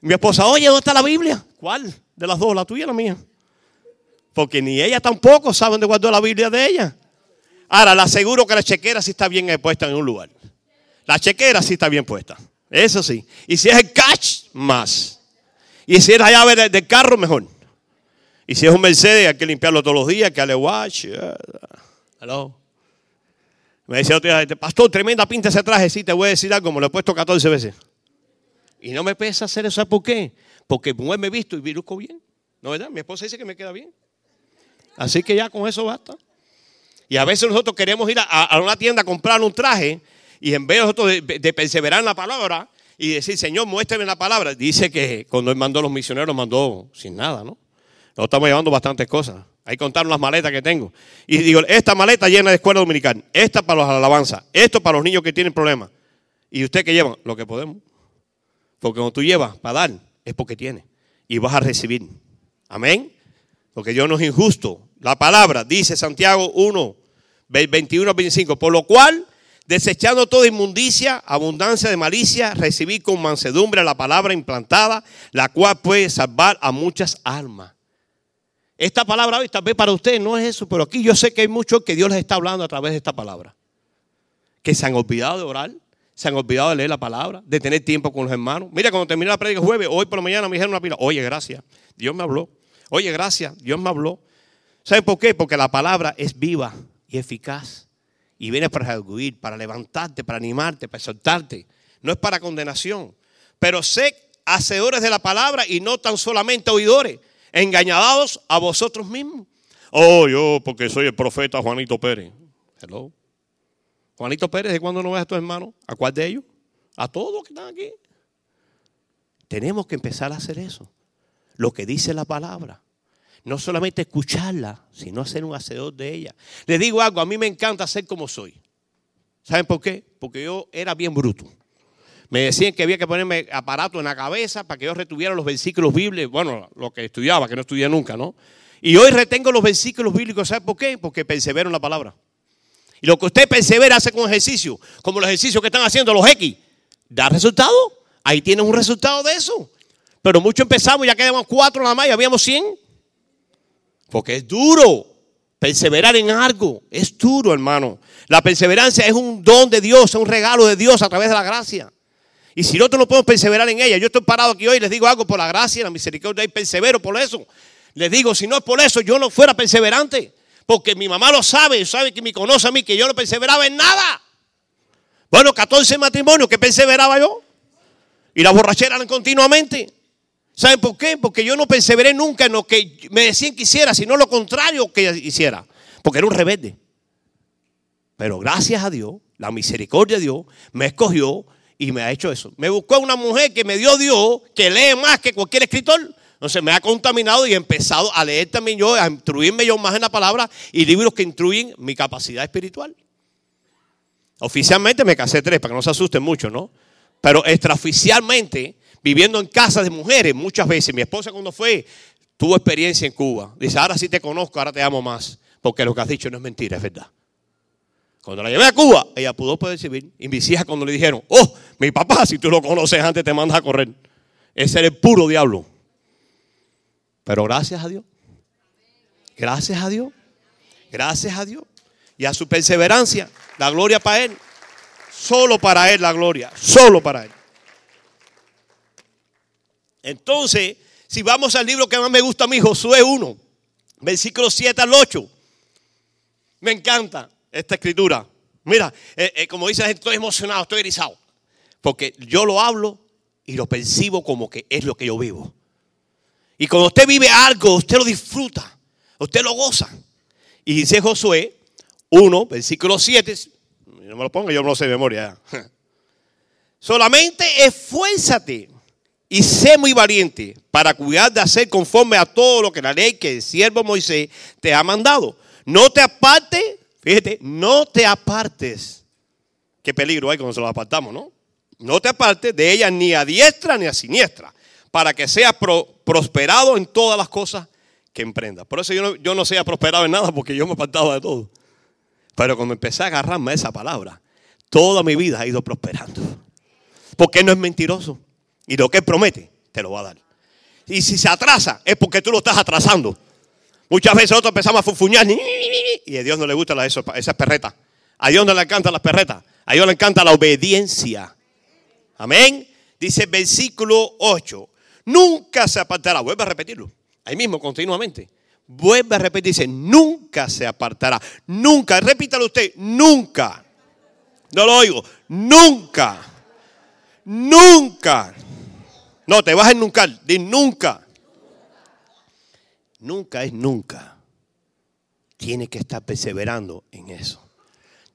Mi esposa, oye, ¿dónde está la Biblia? ¿Cuál? De las dos, la tuya y la mía. Porque ni ella tampoco sabe dónde guardó la Biblia de ella. Ahora, le aseguro que la chequera sí está bien puesta en un lugar. La chequera sí está bien puesta. Eso sí. Y si es el catch, más. Y si es la llave del carro, mejor. Y si es un Mercedes, hay que limpiarlo todos los días, que darle watch. Hello. Me decía otro día, pastor, tremenda pinta ese traje. Sí, te voy a decir algo, me lo he puesto 14 veces. Y no me pesa hacer eso, ¿sabes por qué? Porque me he visto y virusco bien. ¿No verdad? Mi esposa dice que me queda bien. Así que ya con eso basta. Y a veces nosotros queremos ir a, una tienda a comprar un traje y en vez de nosotros de, perseverar en la palabra y decir, Señor, muéstrame la palabra, dice que cuando Él mandó a los misioneros, mandó sin nada, ¿no? Nosotros estamos llevando bastantes cosas. Hay que contar las maletas que tengo. Y digo, esta maleta llena de escuela dominical, esta para los alabanzas, esto para los niños que tienen problemas. ¿Y usted qué lleva? Lo que podemos. Porque cuando tú llevas para dar, es porque tiene. Y vas a recibir. Amén. Porque Dios no es injusto. La palabra dice Santiago 1, 21 25. Por lo cual, desechando toda inmundicia, abundancia de malicia, recibí con mansedumbre la palabra implantada, la cual puede salvar a muchas almas. Esta palabra hoy tal vez para usted no es eso, pero aquí yo sé que hay muchos que Dios les está hablando a través de esta palabra. Que se han olvidado de orar, se han olvidado de leer la palabra, de tener tiempo con los hermanos. Mira, cuando terminé la prédica jueves, hoy por la mañana me dijeron una pila, oye, gracias, Dios me habló. Oye, gracias, Dios me habló. ¿Sabe por qué? Porque la palabra es viva y eficaz. Y viene para redarguir, para levantarte, para animarte, para exhortarte. No es para condenación. pero sé hacedores de la palabra y no tan solamente oidores, engañados a vosotros mismos. Oh, yo, porque soy el profeta Juanito Pérez. Hello. Juanito Pérez, ¿de cuándo no ves a tus hermanos? ¿A cuál de ellos? A todos que están aquí. Tenemos que empezar a hacer eso. Lo que dice la palabra. No solamente escucharla, sino ser un hacedor de ella. Les digo algo, a mí me encanta ser como soy. ¿Saben por qué? Porque yo era bien bruto. Me decían que había que ponerme aparato en la cabeza para que yo retuviera los versículos bíblicos. Bueno, lo que estudiaba, que no estudié nunca, ¿no? Y hoy retengo los versículos bíblicos. ¿Sabe por qué? Porque persevero en la palabra. Y lo que usted persevera hace con ejercicio, como los ejercicios que están haciendo los X, da resultado. Ahí tienes un resultado de eso. Pero mucho empezamos, ya quedamos cuatro nada más y habíamos 100. Porque es duro perseverar en algo. Es duro, hermano. La perseverancia es un don de Dios, es un regalo de Dios a través de la gracia. Y si nosotros no podemos perseverar en ella, yo estoy parado aquí hoy y les digo algo por la gracia, la misericordia y persevero por eso. Les digo, si no es por eso, yo no fuera perseverante. Porque mi mamá lo sabe, sabe que me conoce a mí, que yo no perseveraba en nada. Bueno, 14 matrimonios, que perseveraba yo? Y la borrachera continuamente. ¿Saben por qué? Porque yo no perseveré nunca en lo que me decían que hiciera, sino lo contrario que hiciera. Porque era un rebelde. Pero gracias a Dios, la misericordia de Dios me escogió y me ha hecho eso. Me buscó una mujer que me dio Dios, que lee más que cualquier escritor. Entonces me ha contaminado y he empezado a leer también yo, a instruirme yo más en la palabra y libros que instruyen mi capacidad espiritual. Oficialmente me casé tres, para que no se asusten mucho, ¿no? Pero extraoficialmente, viviendo en casa de mujeres, muchas veces, mi esposa cuando fue, tuvo experiencia en Cuba. Dice, ahora sí te conozco, ahora te amo más. Porque lo que has dicho no es mentira, es verdad. Cuando la llevé a Cuba, ella pudo percibir. Y mis hijas cuando le dijeron, oh, mi papá, si tú lo conoces antes te mandas a correr. Ese era el puro diablo. Pero gracias a Dios. Gracias a Dios. Gracias a Dios. Y a su perseverancia, la gloria para Él. Solo para Él la gloria. Solo para Él. Entonces, si vamos al libro que más me gusta a mí, Josué 1, versículo 7 al 8. Me encanta esta escritura. Mira, eh, eh, como dice estoy emocionado, estoy erizado. Porque yo lo hablo y lo percibo como que es lo que yo vivo. Y cuando usted vive algo, usted lo disfruta, usted lo goza. Y dice Josué 1, versículo 7, no me lo ponga, yo no lo sé de memoria. Solamente esfuérzate y sé muy valiente para cuidar de hacer conforme a todo lo que la ley que el siervo Moisés te ha mandado. No te apartes Fíjate, no te apartes. Qué peligro hay cuando se lo apartamos, ¿no? No te apartes de ella ni a diestra ni a siniestra, para que seas prosperado en todas las cosas que emprendas. Por eso yo no, yo no sea prosperado en nada, porque yo me he apartado de todo. Pero cuando empecé a agarrarme a esa palabra, toda mi vida ha ido prosperando. Porque no es mentiroso. Y lo que él promete, te lo va a dar. Y si se atrasa, es porque tú lo estás atrasando. Muchas veces nosotros empezamos a fufuñar y a Dios no le gustan esas perretas. A Dios no le encantan las perretas. A Dios le encanta la obediencia. Amén. Dice versículo 8. Nunca se apartará. Vuelve a repetirlo. Ahí mismo, continuamente. Vuelve a repetir. Dice, nunca se apartará. Nunca. Repítalo usted. Nunca. No lo oigo. Nunca. Nunca. No, te vas a nunca. Di nunca. Nunca es nunca. Tiene que estar perseverando en eso.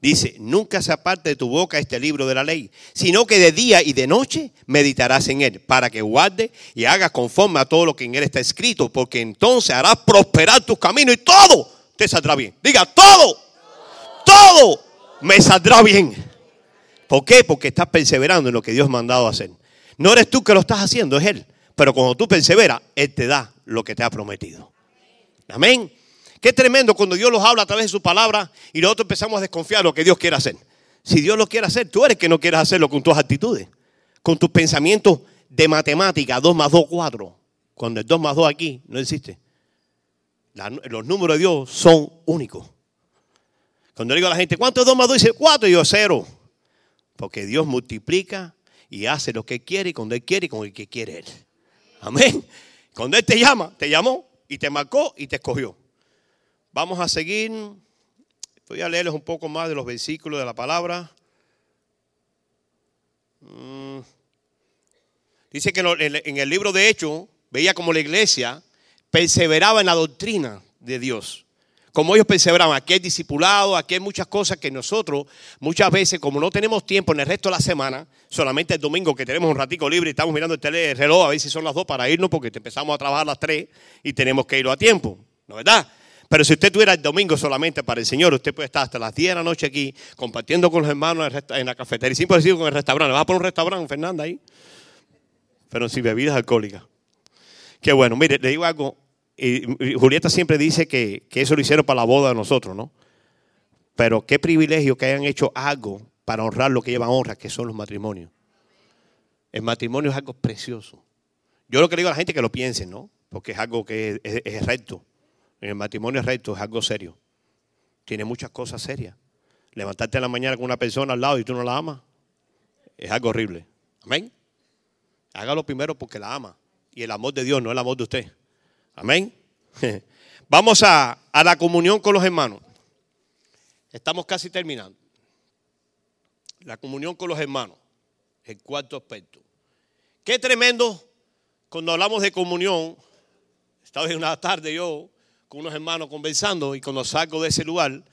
Dice, nunca se aparte de tu boca este libro de la ley, sino que de día y de noche meditarás en él, para que guarde y hagas conforme a todo lo que en él está escrito, porque entonces harás prosperar tus caminos y todo te saldrá bien. Diga, todo, todo me saldrá bien. ¿Por qué? Porque estás perseverando en lo que Dios ha mandado a hacer. No eres tú que lo estás haciendo, es Él. Pero cuando tú perseveras, Él te da lo que te ha prometido. Amén. Qué tremendo cuando Dios los habla a través de su palabra y nosotros empezamos a desconfiar de lo que Dios quiere hacer. Si Dios lo quiere hacer, tú eres que no quieres hacerlo con tus actitudes, con tus pensamientos de matemática, 2 más 2, 4. Cuando el 2 más 2 aquí no existe. los números de Dios son únicos. Cuando le digo a la gente, ¿cuánto es 2 más 2? Dice 4 y yo 0. Porque Dios multiplica y hace lo que quiere y cuando Él quiere y con el que quiere Él. Amén. Cuando Él te llama, te llamó y te marcó y te escogió. Vamos a seguir. Voy a leerles un poco más de los versículos de la palabra. Mm. Dice que en el libro de Hechos veía como la iglesia perseveraba en la doctrina de Dios. Como ellos perseveraban, aquí hay discipulado, aquí hay muchas cosas que nosotros muchas veces, como no tenemos tiempo en el resto de la semana, solamente el domingo que tenemos un ratico libre y estamos mirando el, tele, reloj a ver si son las dos para irnos porque empezamos a trabajar a las tres y tenemos que irlo a tiempo, ¿no es verdad? Pero si usted tuviera el domingo solamente para el Señor, usted puede estar hasta las 10 de la noche aquí compartiendo con los hermanos en la cafetería. Siempre decir con el restaurante. ¿Va a un restaurante, Fernanda, ahí? Pero sin bebidas alcohólicas. Qué bueno. Mire, le digo algo. Y Julieta siempre dice que, que eso lo hicieron para la boda de nosotros, ¿no? Pero qué privilegio que hayan hecho algo para honrar lo que llevan honra, que son los matrimonios. El matrimonio es algo precioso. Yo lo que digo a la gente que lo piensen, ¿no? Porque es algo que es recto. En el matrimonio recto es algo serio. Tiene muchas cosas serias. Levantarte en la mañana con una persona al lado y tú no la amas, es algo horrible. Amén. Hágalo primero porque la ama. Y el amor de Dios no es el amor de usted. Amén. Vamos a, a la comunión con los hermanos. Estamos casi terminando. La comunión con los hermanos. El cuarto aspecto. Qué tremendo cuando hablamos de comunión. Estaba en una tarde yo con unos hermanos conversando y cuando salgo de ese lugar,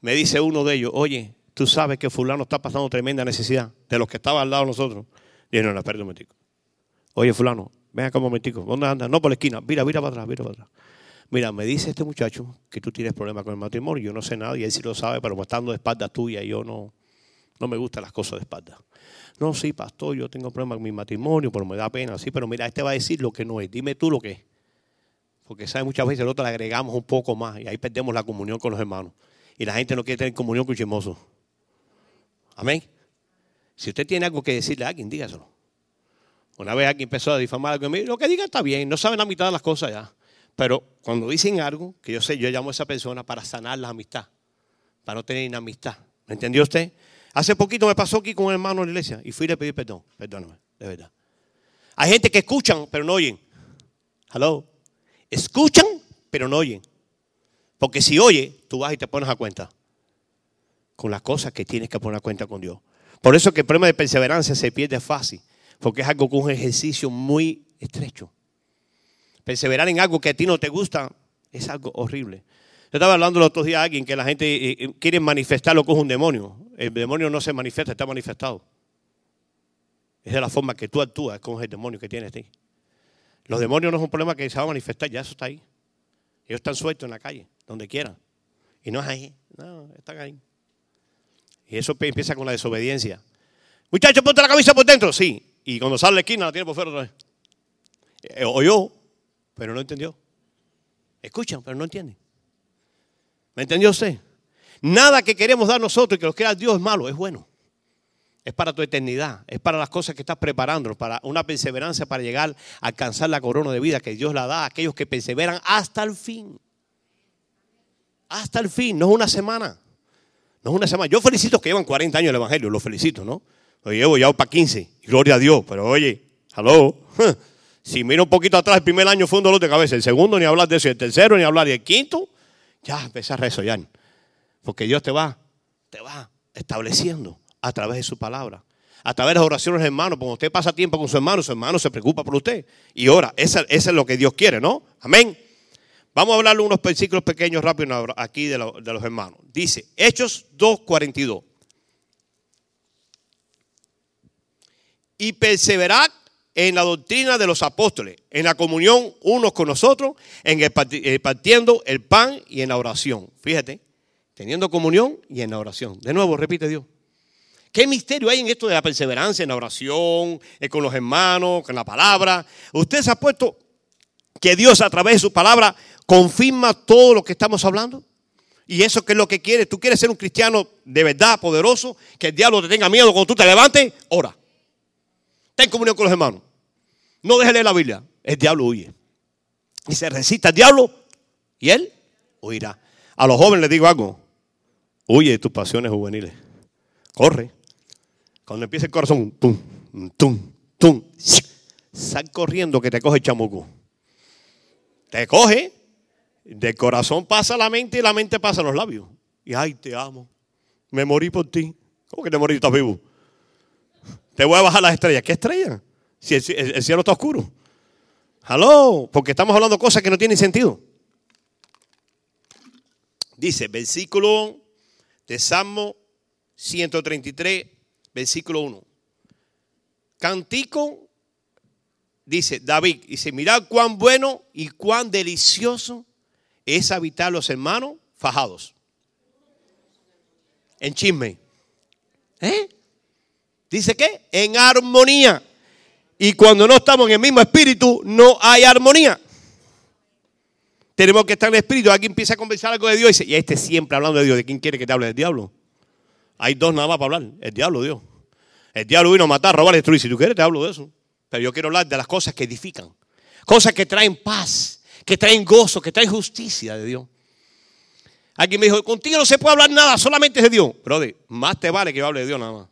me dice uno de ellos, oye, tú sabes que fulano está pasando tremenda necesidad de los que estaban al lado de nosotros. Yo, no, no, espérate un momentico. Oye, fulano, ven acá un momentico. ¿Dónde andas? No, por la esquina. Mira, mira para atrás, mira para atrás. Mira, me dice este muchacho que tú tienes problemas con el matrimonio. Yo no sé nada y él sí lo sabe, pero estando de espalda tuya yo no, no me gustan las cosas de espalda. No, sí, pastor, yo tengo problemas con mi matrimonio, pero me da pena. Sí, pero mira, este va a decir lo que no es. Dime tú lo que es. Porque sabe muchas veces el otro le agregamos un poco más y ahí perdemos la comunión con los hermanos. Y la gente no quiere tener comunión con chismoso. Amén. Si usted tiene algo que decirle a alguien, dígaselo. Una vez alguien empezó a difamar algo, lo que diga está bien, no saben la mitad de las cosas ya. Pero cuando dicen algo, que yo sé, yo llamo a esa persona para sanar la amistad, para no tener inamistad. ¿Me entendió usted? Hace poquito me pasó aquí con un hermano en la iglesia y fui a pedir perdón. Perdóname, de verdad. Hay gente que escuchan, pero no oyen. Hello. Escuchan, pero no oyen. Porque si oye, tú vas y te pones a cuenta con las cosas que tienes que poner a cuenta con Dios. Por eso que el problema de perseverancia se pierde fácil, porque es algo con un ejercicio muy estrecho. Perseverar en algo que a ti no te gusta es algo horrible. Yo estaba hablando los otros días a alguien que la gente eh, eh, quiere manifestar lo que es un demonio. El demonio no se manifiesta, está manifestado. Es de la forma que tú actúas con el demonio que tienes ti. Los demonios no es un problema que se va a manifestar, ya eso está ahí. Ellos están sueltos en la calle, donde quieran. Y no es ahí, no, están ahí. Y eso empieza con la desobediencia. Muchachos, ponte la camisa por dentro, sí. Y cuando sale la esquina la tiene por fuera otra vez. Eh, oyó, pero no entendió. Escuchan, pero no entienden. ¿Me entendió usted? Nada que queremos dar nosotros y que lo quiera Dios es malo, es bueno es para tu eternidad, es para las cosas que estás preparando, para una perseverancia para llegar a alcanzar la corona de vida que Dios la da a aquellos que perseveran hasta el fin. Hasta el fin, no es una semana. No es una semana. Yo felicito que llevan 40 años el Evangelio, los felicito, ¿no? Lo llevo ya para 15, gloria a Dios, pero oye, hello. Si miro un poquito atrás, el primer año fue un dolor de cabeza, el segundo ni hablar de eso, el tercero ni hablar, y el quinto, ya empecé a resollar. Porque Dios te va, te va estableciendo a través de su palabra. A través de las oraciones hermanos. Cuando usted pasa tiempo con su hermano, su hermano se preocupa por usted. Y ora. Eso, es lo que Dios quiere, ¿no? Amén. Vamos a hablarle unos versículos pequeños rápidos aquí de, de los hermanos. Dice, Hechos 2.42. Y perseverad en la doctrina de los apóstoles, en la comunión unos con nosotros, en el eh, partiendo el pan y en la oración. Fíjate, teniendo comunión y en la oración. De nuevo, repite Dios. ¿Qué misterio hay en esto de la perseverancia, en la oración, eh, con los hermanos, con la palabra? Usted se ha puesto que Dios a través de su palabra confirma todo lo que estamos hablando. Y eso que es lo que quieres. Tú quieres ser un cristiano de verdad, poderoso, que el diablo te tenga miedo cuando tú te levantes, ora. Ten comunión con los hermanos. No dejes leer la Biblia. El diablo huye. Y se resiste al diablo y él huirá. A los jóvenes les digo algo. Huye de tus pasiones juveniles. Corre. Cuando empieza el corazón, tum, tum, tum, sal corriendo que te coge el chamuco. Te coge, del corazón pasa la mente y la mente pasa los labios. Y ay, te amo. Me morí por ti. ¿Cómo que te morí? Estás vivo. Te voy a bajar las estrellas. ¿Qué estrella? Si el, el- el cielo está oscuro. Hello, porque estamos hablando cosas que no tienen sentido. Dice, versículo de Salmo 133, versículo 1. Cantico, dice David, dice, mirad cuán bueno y cuán delicioso es habitar los hermanos fajados. En chisme. ¿Eh? Dice que en armonía. Y cuando no estamos en el mismo espíritu, no hay armonía. Tenemos que estar en el espíritu. Alguien empieza a conversar algo de Dios y dice, y este siempre hablando de Dios. ¿De quién quiere que te hable? Del diablo. Hay dos nada más para hablar. El diablo, Dios. El diablo vino a matar, robar, destruir. Si tú quieres, te hablo de eso. Pero yo quiero hablar de las cosas que edifican. Cosas que traen paz, que traen gozo, que traen justicia de Dios. Alguien me dijo, contigo no se puede hablar nada, solamente es de Dios. Brother, más te vale que yo hable de Dios nada más.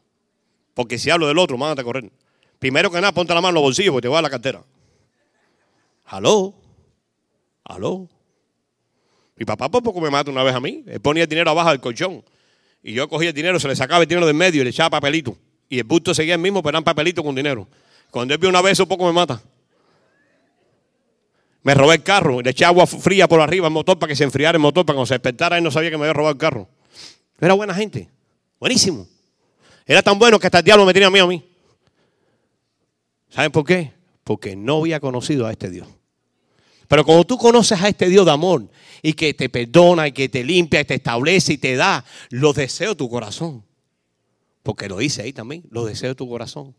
Porque si hablo del otro, mándate a correr. Primero que nada, ponte la mano en los bolsillos porque te voy a la cartera. Aló. Aló. Mi papá por poco me mata una vez a mí. Él ponía el dinero abajo del colchón. Y yo cogía el dinero, se le sacaba el dinero del medio y le echaba papelito. Y el bulto seguía el mismo, pero eran papelitos con dinero. Cuando él vio una vez, eso poco me mata. Me robé el carro, le eché agua fría por arriba al motor para que se enfriara el motor, para que cuando se despertara él no sabía que me había robado el carro. Era buena gente. Buenísimo. Era tan bueno que hasta el diablo me tenía miedo a mí. ¿Saben por qué? Porque no había conocido a este Dios. Pero cuando tú conoces a este Dios de amor y que te perdona y que te limpia y te establece y te da los deseos de tu corazón. Porque lo dice ahí también, los deseos de tu corazón.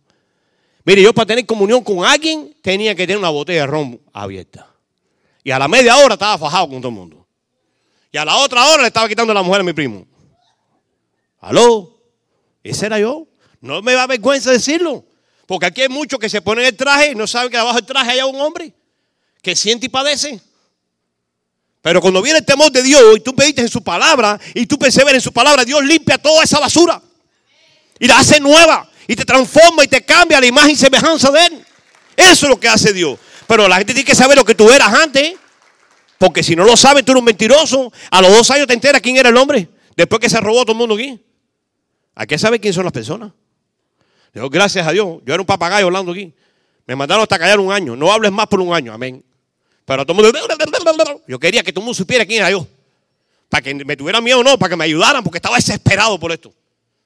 Mire, yo para tener comunión con alguien tenía que tener una botella de ron abierta. Y a la media hora estaba fajado con todo el mundo. Y a la otra hora le estaba quitando la mujer a mi primo. ¿Aló? Ese era yo. No me da vergüenza decirlo. Porque aquí hay muchos que se ponen el traje y no saben que debajo del traje hay un hombre que siente y padece. Pero cuando viene el temor de Dios y tú pediste en su palabra y tú perseveras en su palabra, Dios limpia toda esa basura y la hace nueva y te transforma y te cambia la imagen y semejanza de Él. Eso es lo que hace Dios. Pero la gente tiene que saber lo que tú eras antes. Porque si no lo sabes, tú eres un mentiroso. A los dos años te enteras quién era el hombre. Después que se robó todo el mundo aquí. Hay que saber quién son las personas. Digo, gracias a Dios. Yo era un papagayo hablando aquí. Me mandaron hasta callar un año. No hables más por un año. Amén. Pero todo el mundo. Yo quería que todo el mundo supiera quién era yo. Para que me tuviera miedo o no, para que me ayudaran, porque estaba desesperado por esto.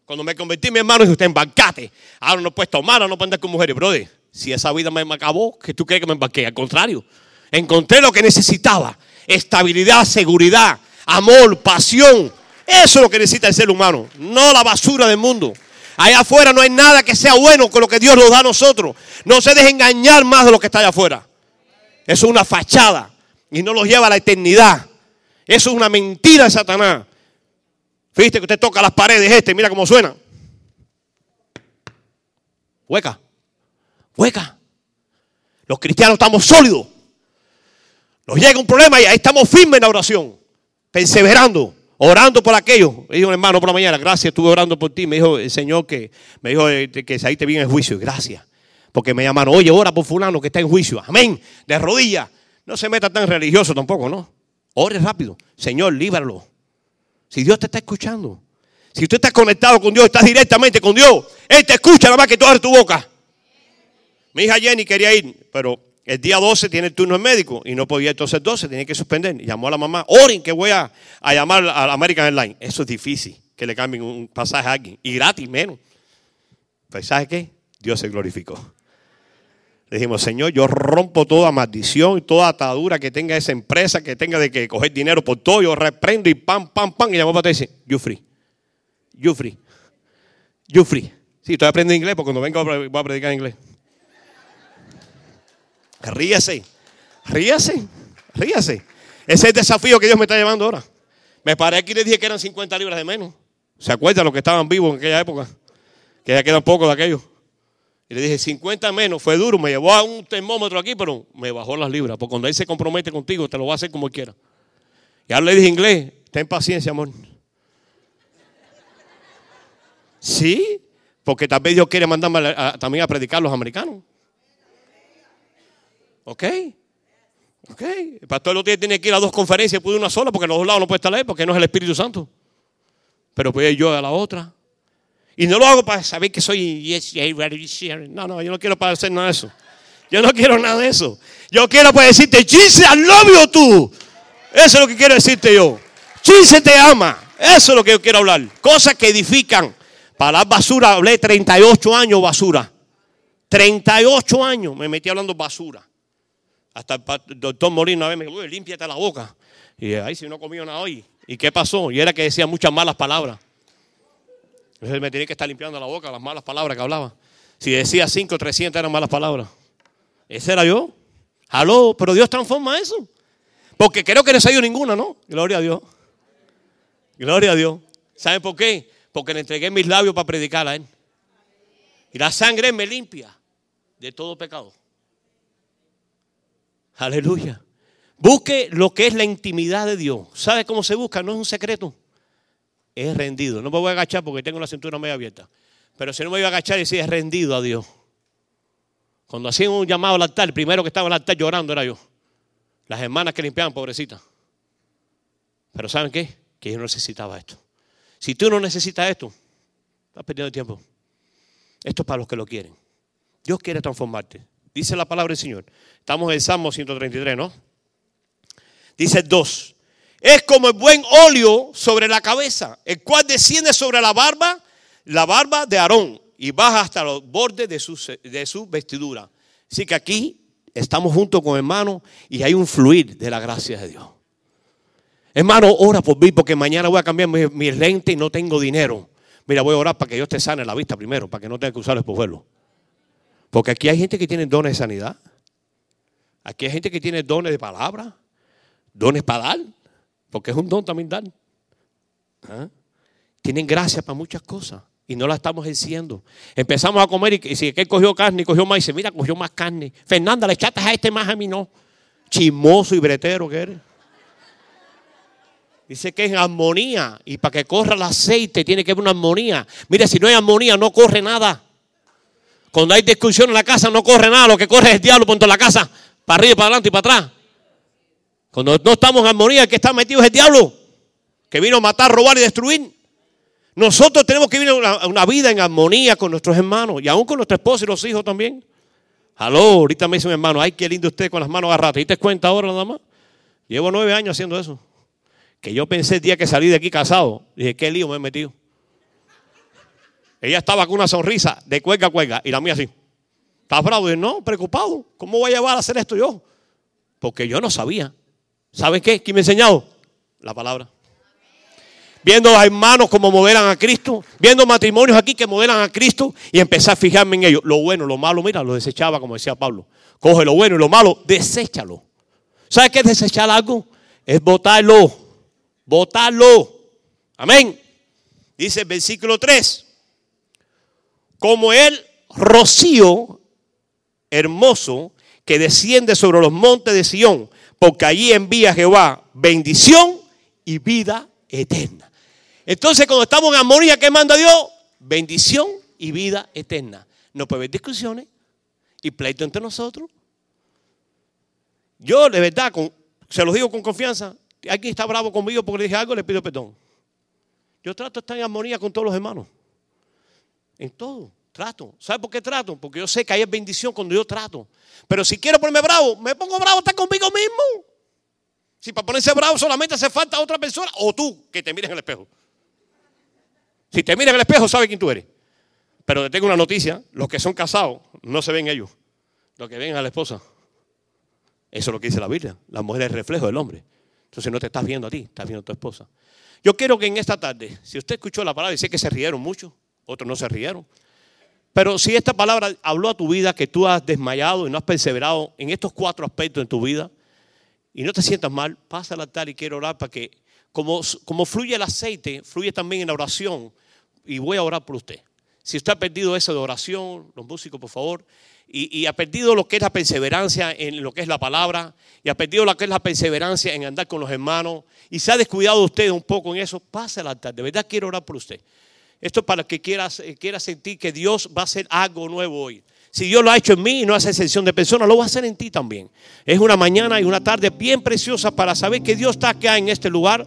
Cuando me convertí, mi hermano, dijo usted embarcate. Ahora no puedes tomar, ahora no puedes andar con mujeres. Brother, si esa vida me, acabó, ¿qué tú crees que me embarqué? Al contrario, encontré lo que necesitaba. Estabilidad, seguridad, amor, pasión. Eso es lo que necesita el ser humano, no la basura del mundo. Allá afuera no hay nada que sea bueno con lo que Dios nos da a nosotros. No se deje engañar más de lo que está allá afuera. Eso es una fachada y no los lleva a la eternidad. Eso es una mentira de Satanás. Fíjate que usted toca las paredes este, mira cómo suena. Hueca. Hueca. Los cristianos estamos sólidos. Nos llega un problema y ahí estamos firmes en la oración. Perseverando. Orando por aquello. Me dijo un hermano por la mañana, gracias, estuve orando por ti. Me dijo el Señor que me dijo eh, que ahí te viene el juicio. Gracias. Porque me llamaron, oye, ora por fulano que está en juicio. Amén. De rodillas. No se meta tan religioso tampoco, ¿no? Ore rápido. Señor, líbralo. Si Dios te está escuchando. Si tú estás conectado con Dios, estás directamente con Dios. Él te escucha nada más que tú abres tu boca. Mi hija Jenny quería ir, pero el día 12 tiene el turno en médico y no podía entonces el 12, tenía que suspender. Llamó a la mamá, oren que voy a, a llamar a American Airlines. Eso es difícil, que le cambien un pasaje a alguien. Y gratis, menos. Pues ¿sabes qué? Dios se glorificó. Le dijimos, Señor, yo rompo toda maldición y toda atadura que tenga esa empresa, que tenga de que coger dinero por todo. Yo reprendo y pam, pam, pam. Y llamó para ti y dice, you free. You free. You free. Sí, estoy aprendiendo inglés porque cuando venga voy a predicar inglés. Ríase. Ríase. Ríase. Ese es el desafío que Dios me está llevando ahora. Me paré aquí y le dije que eran 50 libras de menos. ¿Se acuerdan los que estaban vivos en aquella época? Que ya quedan pocos de aquellos. Y le dije, 50 menos, fue duro, me llevó a un termómetro aquí, pero me bajó las libras. Porque cuando Él se compromete contigo, te lo va a hacer como quiera. Y ahora le dije inglés, ten paciencia, amor. Sí, porque tal vez Dios quiere mandarme también a predicar a los americanos. ¿Ok? ¿Ok? El pastor tiene, tiene que ir a dos conferencias, puede una sola, porque en los dos lados no puede estar ahí, porque no es el Espíritu Santo. Pero puede ir yo a la otra. Y no lo hago para saber que soy No, no, yo no quiero para hacer nada de eso. Yo no quiero nada de eso. Yo quiero para decirte, Jesus, I love you tú. Eso es lo que quiero decirte yo. Jesus te ama. Eso es lo que yo quiero hablar. Cosas que edifican. Para la basura hablé 38 años basura. 38 años me metí hablando basura. Hasta el doctor Molina una vez me dijo, límpiate la boca. Y ahí si no comió nada hoy. ¿Y qué pasó? Y era que decía muchas malas palabras. Entonces me tenía que estar limpiando la boca las malas palabras que hablaba. Si decía 5 300 eran malas palabras. Ese era yo. Aló, pero Dios transforma eso. Porque creo que no dio ninguna, ¿no? Gloria a Dios. Gloria a Dios. ¿Saben por qué? Porque le entregué mis labios para predicar a Él. Y la sangre me limpia de todo pecado. Aleluya. Busque lo que es la intimidad de Dios. ¿Sabe cómo se busca? No es un secreto. Es rendido. No me voy a agachar porque tengo la cintura medio abierta. Pero si no me voy a agachar y decir es rendido a Dios. Cuando hacían un llamado al altar, el primero que estaba el altar llorando era yo. Las hermanas que limpiaban, pobrecitas. Pero ¿saben qué? Que yo necesitaba esto. Si tú no necesitas esto, estás perdiendo tiempo. Esto es para los que lo quieren. Dios quiere transformarte. Dice la palabra del Señor. Estamos en Salmo 133, ¿no? Dice 2. Es como el buen óleo sobre la cabeza, el cual desciende sobre la barba, la barba de Aarón, y baja hasta los bordes de su, de su vestidura. Así que aquí estamos juntos con hermanos y hay un fluir de la gracia de Dios. Hermano, ora por mí porque mañana voy a cambiar mi, mi lente y no tengo dinero. Mira, voy a orar para que Dios te sane la vista primero, para que no tenga que usar el espejuelo. Porque aquí hay gente que tiene dones de sanidad. Aquí hay gente que tiene dones de palabra, dones para dar, porque es un don también dar. ¿Ah? Tienen gracia para muchas cosas y no la estamos enciendo. Empezamos a comer y, si que cogió carne y cogió más, dice, mira, cogió más carne. Fernanda, le echaste a este más a mí no. Chimoso y bretero que eres. Dice que es armonía. Y para que corra el aceite tiene que haber una armonía. Mira, si no hay armonía, no corre nada. Cuando hay discusión en la casa, no corre nada. Lo que corre es el diablo por toda la casa. Para arriba, para adelante y para atrás. Cuando no estamos en armonía, el que está metido es el diablo. Que vino a matar, robar y destruir. Nosotros tenemos que vivir una, vida en armonía con nuestros hermanos. Y aún con nuestra esposa y los hijos también. Aló, ahorita me dice mi hermano, ay, qué lindo usted con las manos agarradas. ¿Y te cuenta ahora nada más? Llevo nueve años haciendo eso. Que yo pensé el día que salí de aquí casado, dije, qué lío me he metido. Ella estaba con una sonrisa de cuelga a cuelga y la mía así. ¿Estás bravo? Dije, no, preocupado. ¿Cómo voy a llevar a hacer esto yo? Porque yo no sabía. ¿Sabes qué? ¿Quién me ha enseñado? La palabra. Viendo a hermanos como modelan a Cristo, viendo matrimonios aquí que modelan a Cristo y empecé a fijarme en ellos. Lo bueno, lo malo, mira, lo desechaba, como decía Pablo. Coge lo bueno y lo malo, deséchalo. ¿Sabes qué es desechar algo? Es botarlo. Bótalo. Amén. Dice el versículo 3. Como el rocío hermoso que desciende sobre los montes de Sión, porque allí envía Jehová bendición y vida eterna. Entonces, cuando estamos en armonía, ¿qué manda Dios? Bendición y vida eterna. No puede haber discusiones y pleito entre nosotros. Yo, de verdad, se los digo con confianza, alguien está bravo conmigo porque le dije algo, le pido perdón. Yo trato de estar en armonía con todos los hermanos. En todo. Trato. ¿Sabe por qué trato? Porque yo sé que hay bendición cuando yo trato. Pero si quiero ponerme bravo, me pongo bravo hasta conmigo mismo. Si para ponerse bravo solamente hace falta otra persona o tú que te mires en el espejo. Si te miras en el espejo, sabe quién tú eres. Pero te tengo una noticia: los que son casados no se ven ellos. Los que ven a la esposa. Eso es lo que dice la Biblia. La mujer es el reflejo del hombre. Entonces no te estás viendo a ti, estás viendo a tu esposa. Yo quiero que en esta tarde, si usted escuchó la palabra y sé que se rieron mucho, otros no se rieron, pero si esta palabra habló a tu vida, que tú has desmayado y no has perseverado en estos cuatro aspectos en tu vida, y no te sientas mal, pasa al altar y quiero orar para que, como, como fluye el aceite, fluye también en la oración, y voy a orar por usted. Si usted ha perdido eso de oración, los músicos, por favor, y, ha perdido lo que es la perseverancia en lo que es la palabra, y ha perdido lo que es la perseverancia en andar con los hermanos, y se ha descuidado usted un poco en eso, pase al altar. De verdad quiero orar por usted. Esto es para que quiera, quiera sentir que Dios va a hacer algo nuevo hoy. Si Dios lo ha hecho en mí y no hace excepción de personas, lo va a hacer en ti también. Es una mañana y una tarde bien preciosa para saber que Dios está acá en este lugar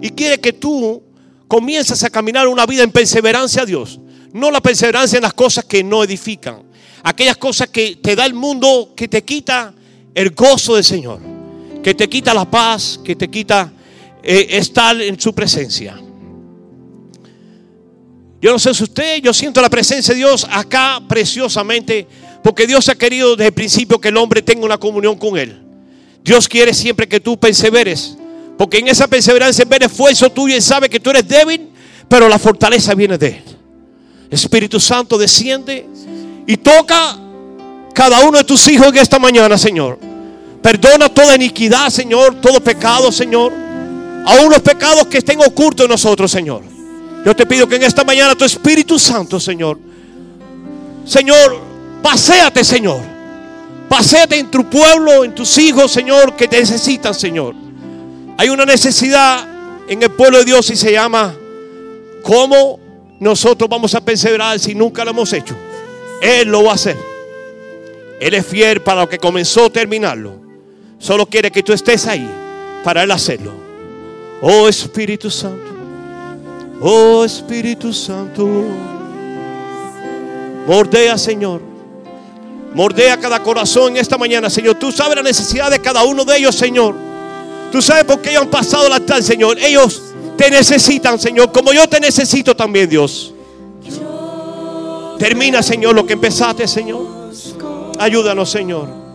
y quiere que tú comiences a caminar una vida en perseverancia a Dios. No la perseverancia en las cosas que no edifican. Aquellas cosas que te da el mundo, que te quita el gozo del Señor. Que te quita la paz, que te quita eh, estar en su presencia. Yo no sé si usted, yo siento la presencia de Dios acá preciosamente, porque Dios ha querido desde el principio que el hombre tenga una comunión con Él. Dios quiere siempre que tú perseveres, porque en esa perseverancia ve el esfuerzo tuyo y sabe que tú eres débil, pero la fortaleza viene de Él. Espíritu Santo desciende y toca cada uno de tus hijos en esta mañana, Señor. Perdona toda iniquidad, Señor, todo pecado, Señor. Aún los pecados que estén ocultos en nosotros, Señor. Yo te pido que en esta mañana tu Espíritu Santo, Señor, Señor, paséate, Señor. Paséate en tu pueblo, en tus hijos, Señor, que te necesitan, Señor. Hay una necesidad en el pueblo de Dios y se llama ¿cómo nosotros vamos a perseverar si nunca lo hemos hecho? Él lo va a hacer. Él es fiel para lo que comenzó terminarlo. Solo quiere que tú estés ahí para Él hacerlo. Oh Espíritu Santo. Oh Espíritu Santo, mordea Señor, mordea cada corazón esta mañana, Señor. Tú sabes la necesidad de cada uno de ellos, Señor. Tú sabes por qué ellos han pasado la tal, Señor. Ellos te necesitan, Señor, como yo te necesito también, Dios. Termina, Señor, lo que empezaste, Señor. Ayúdanos, Señor.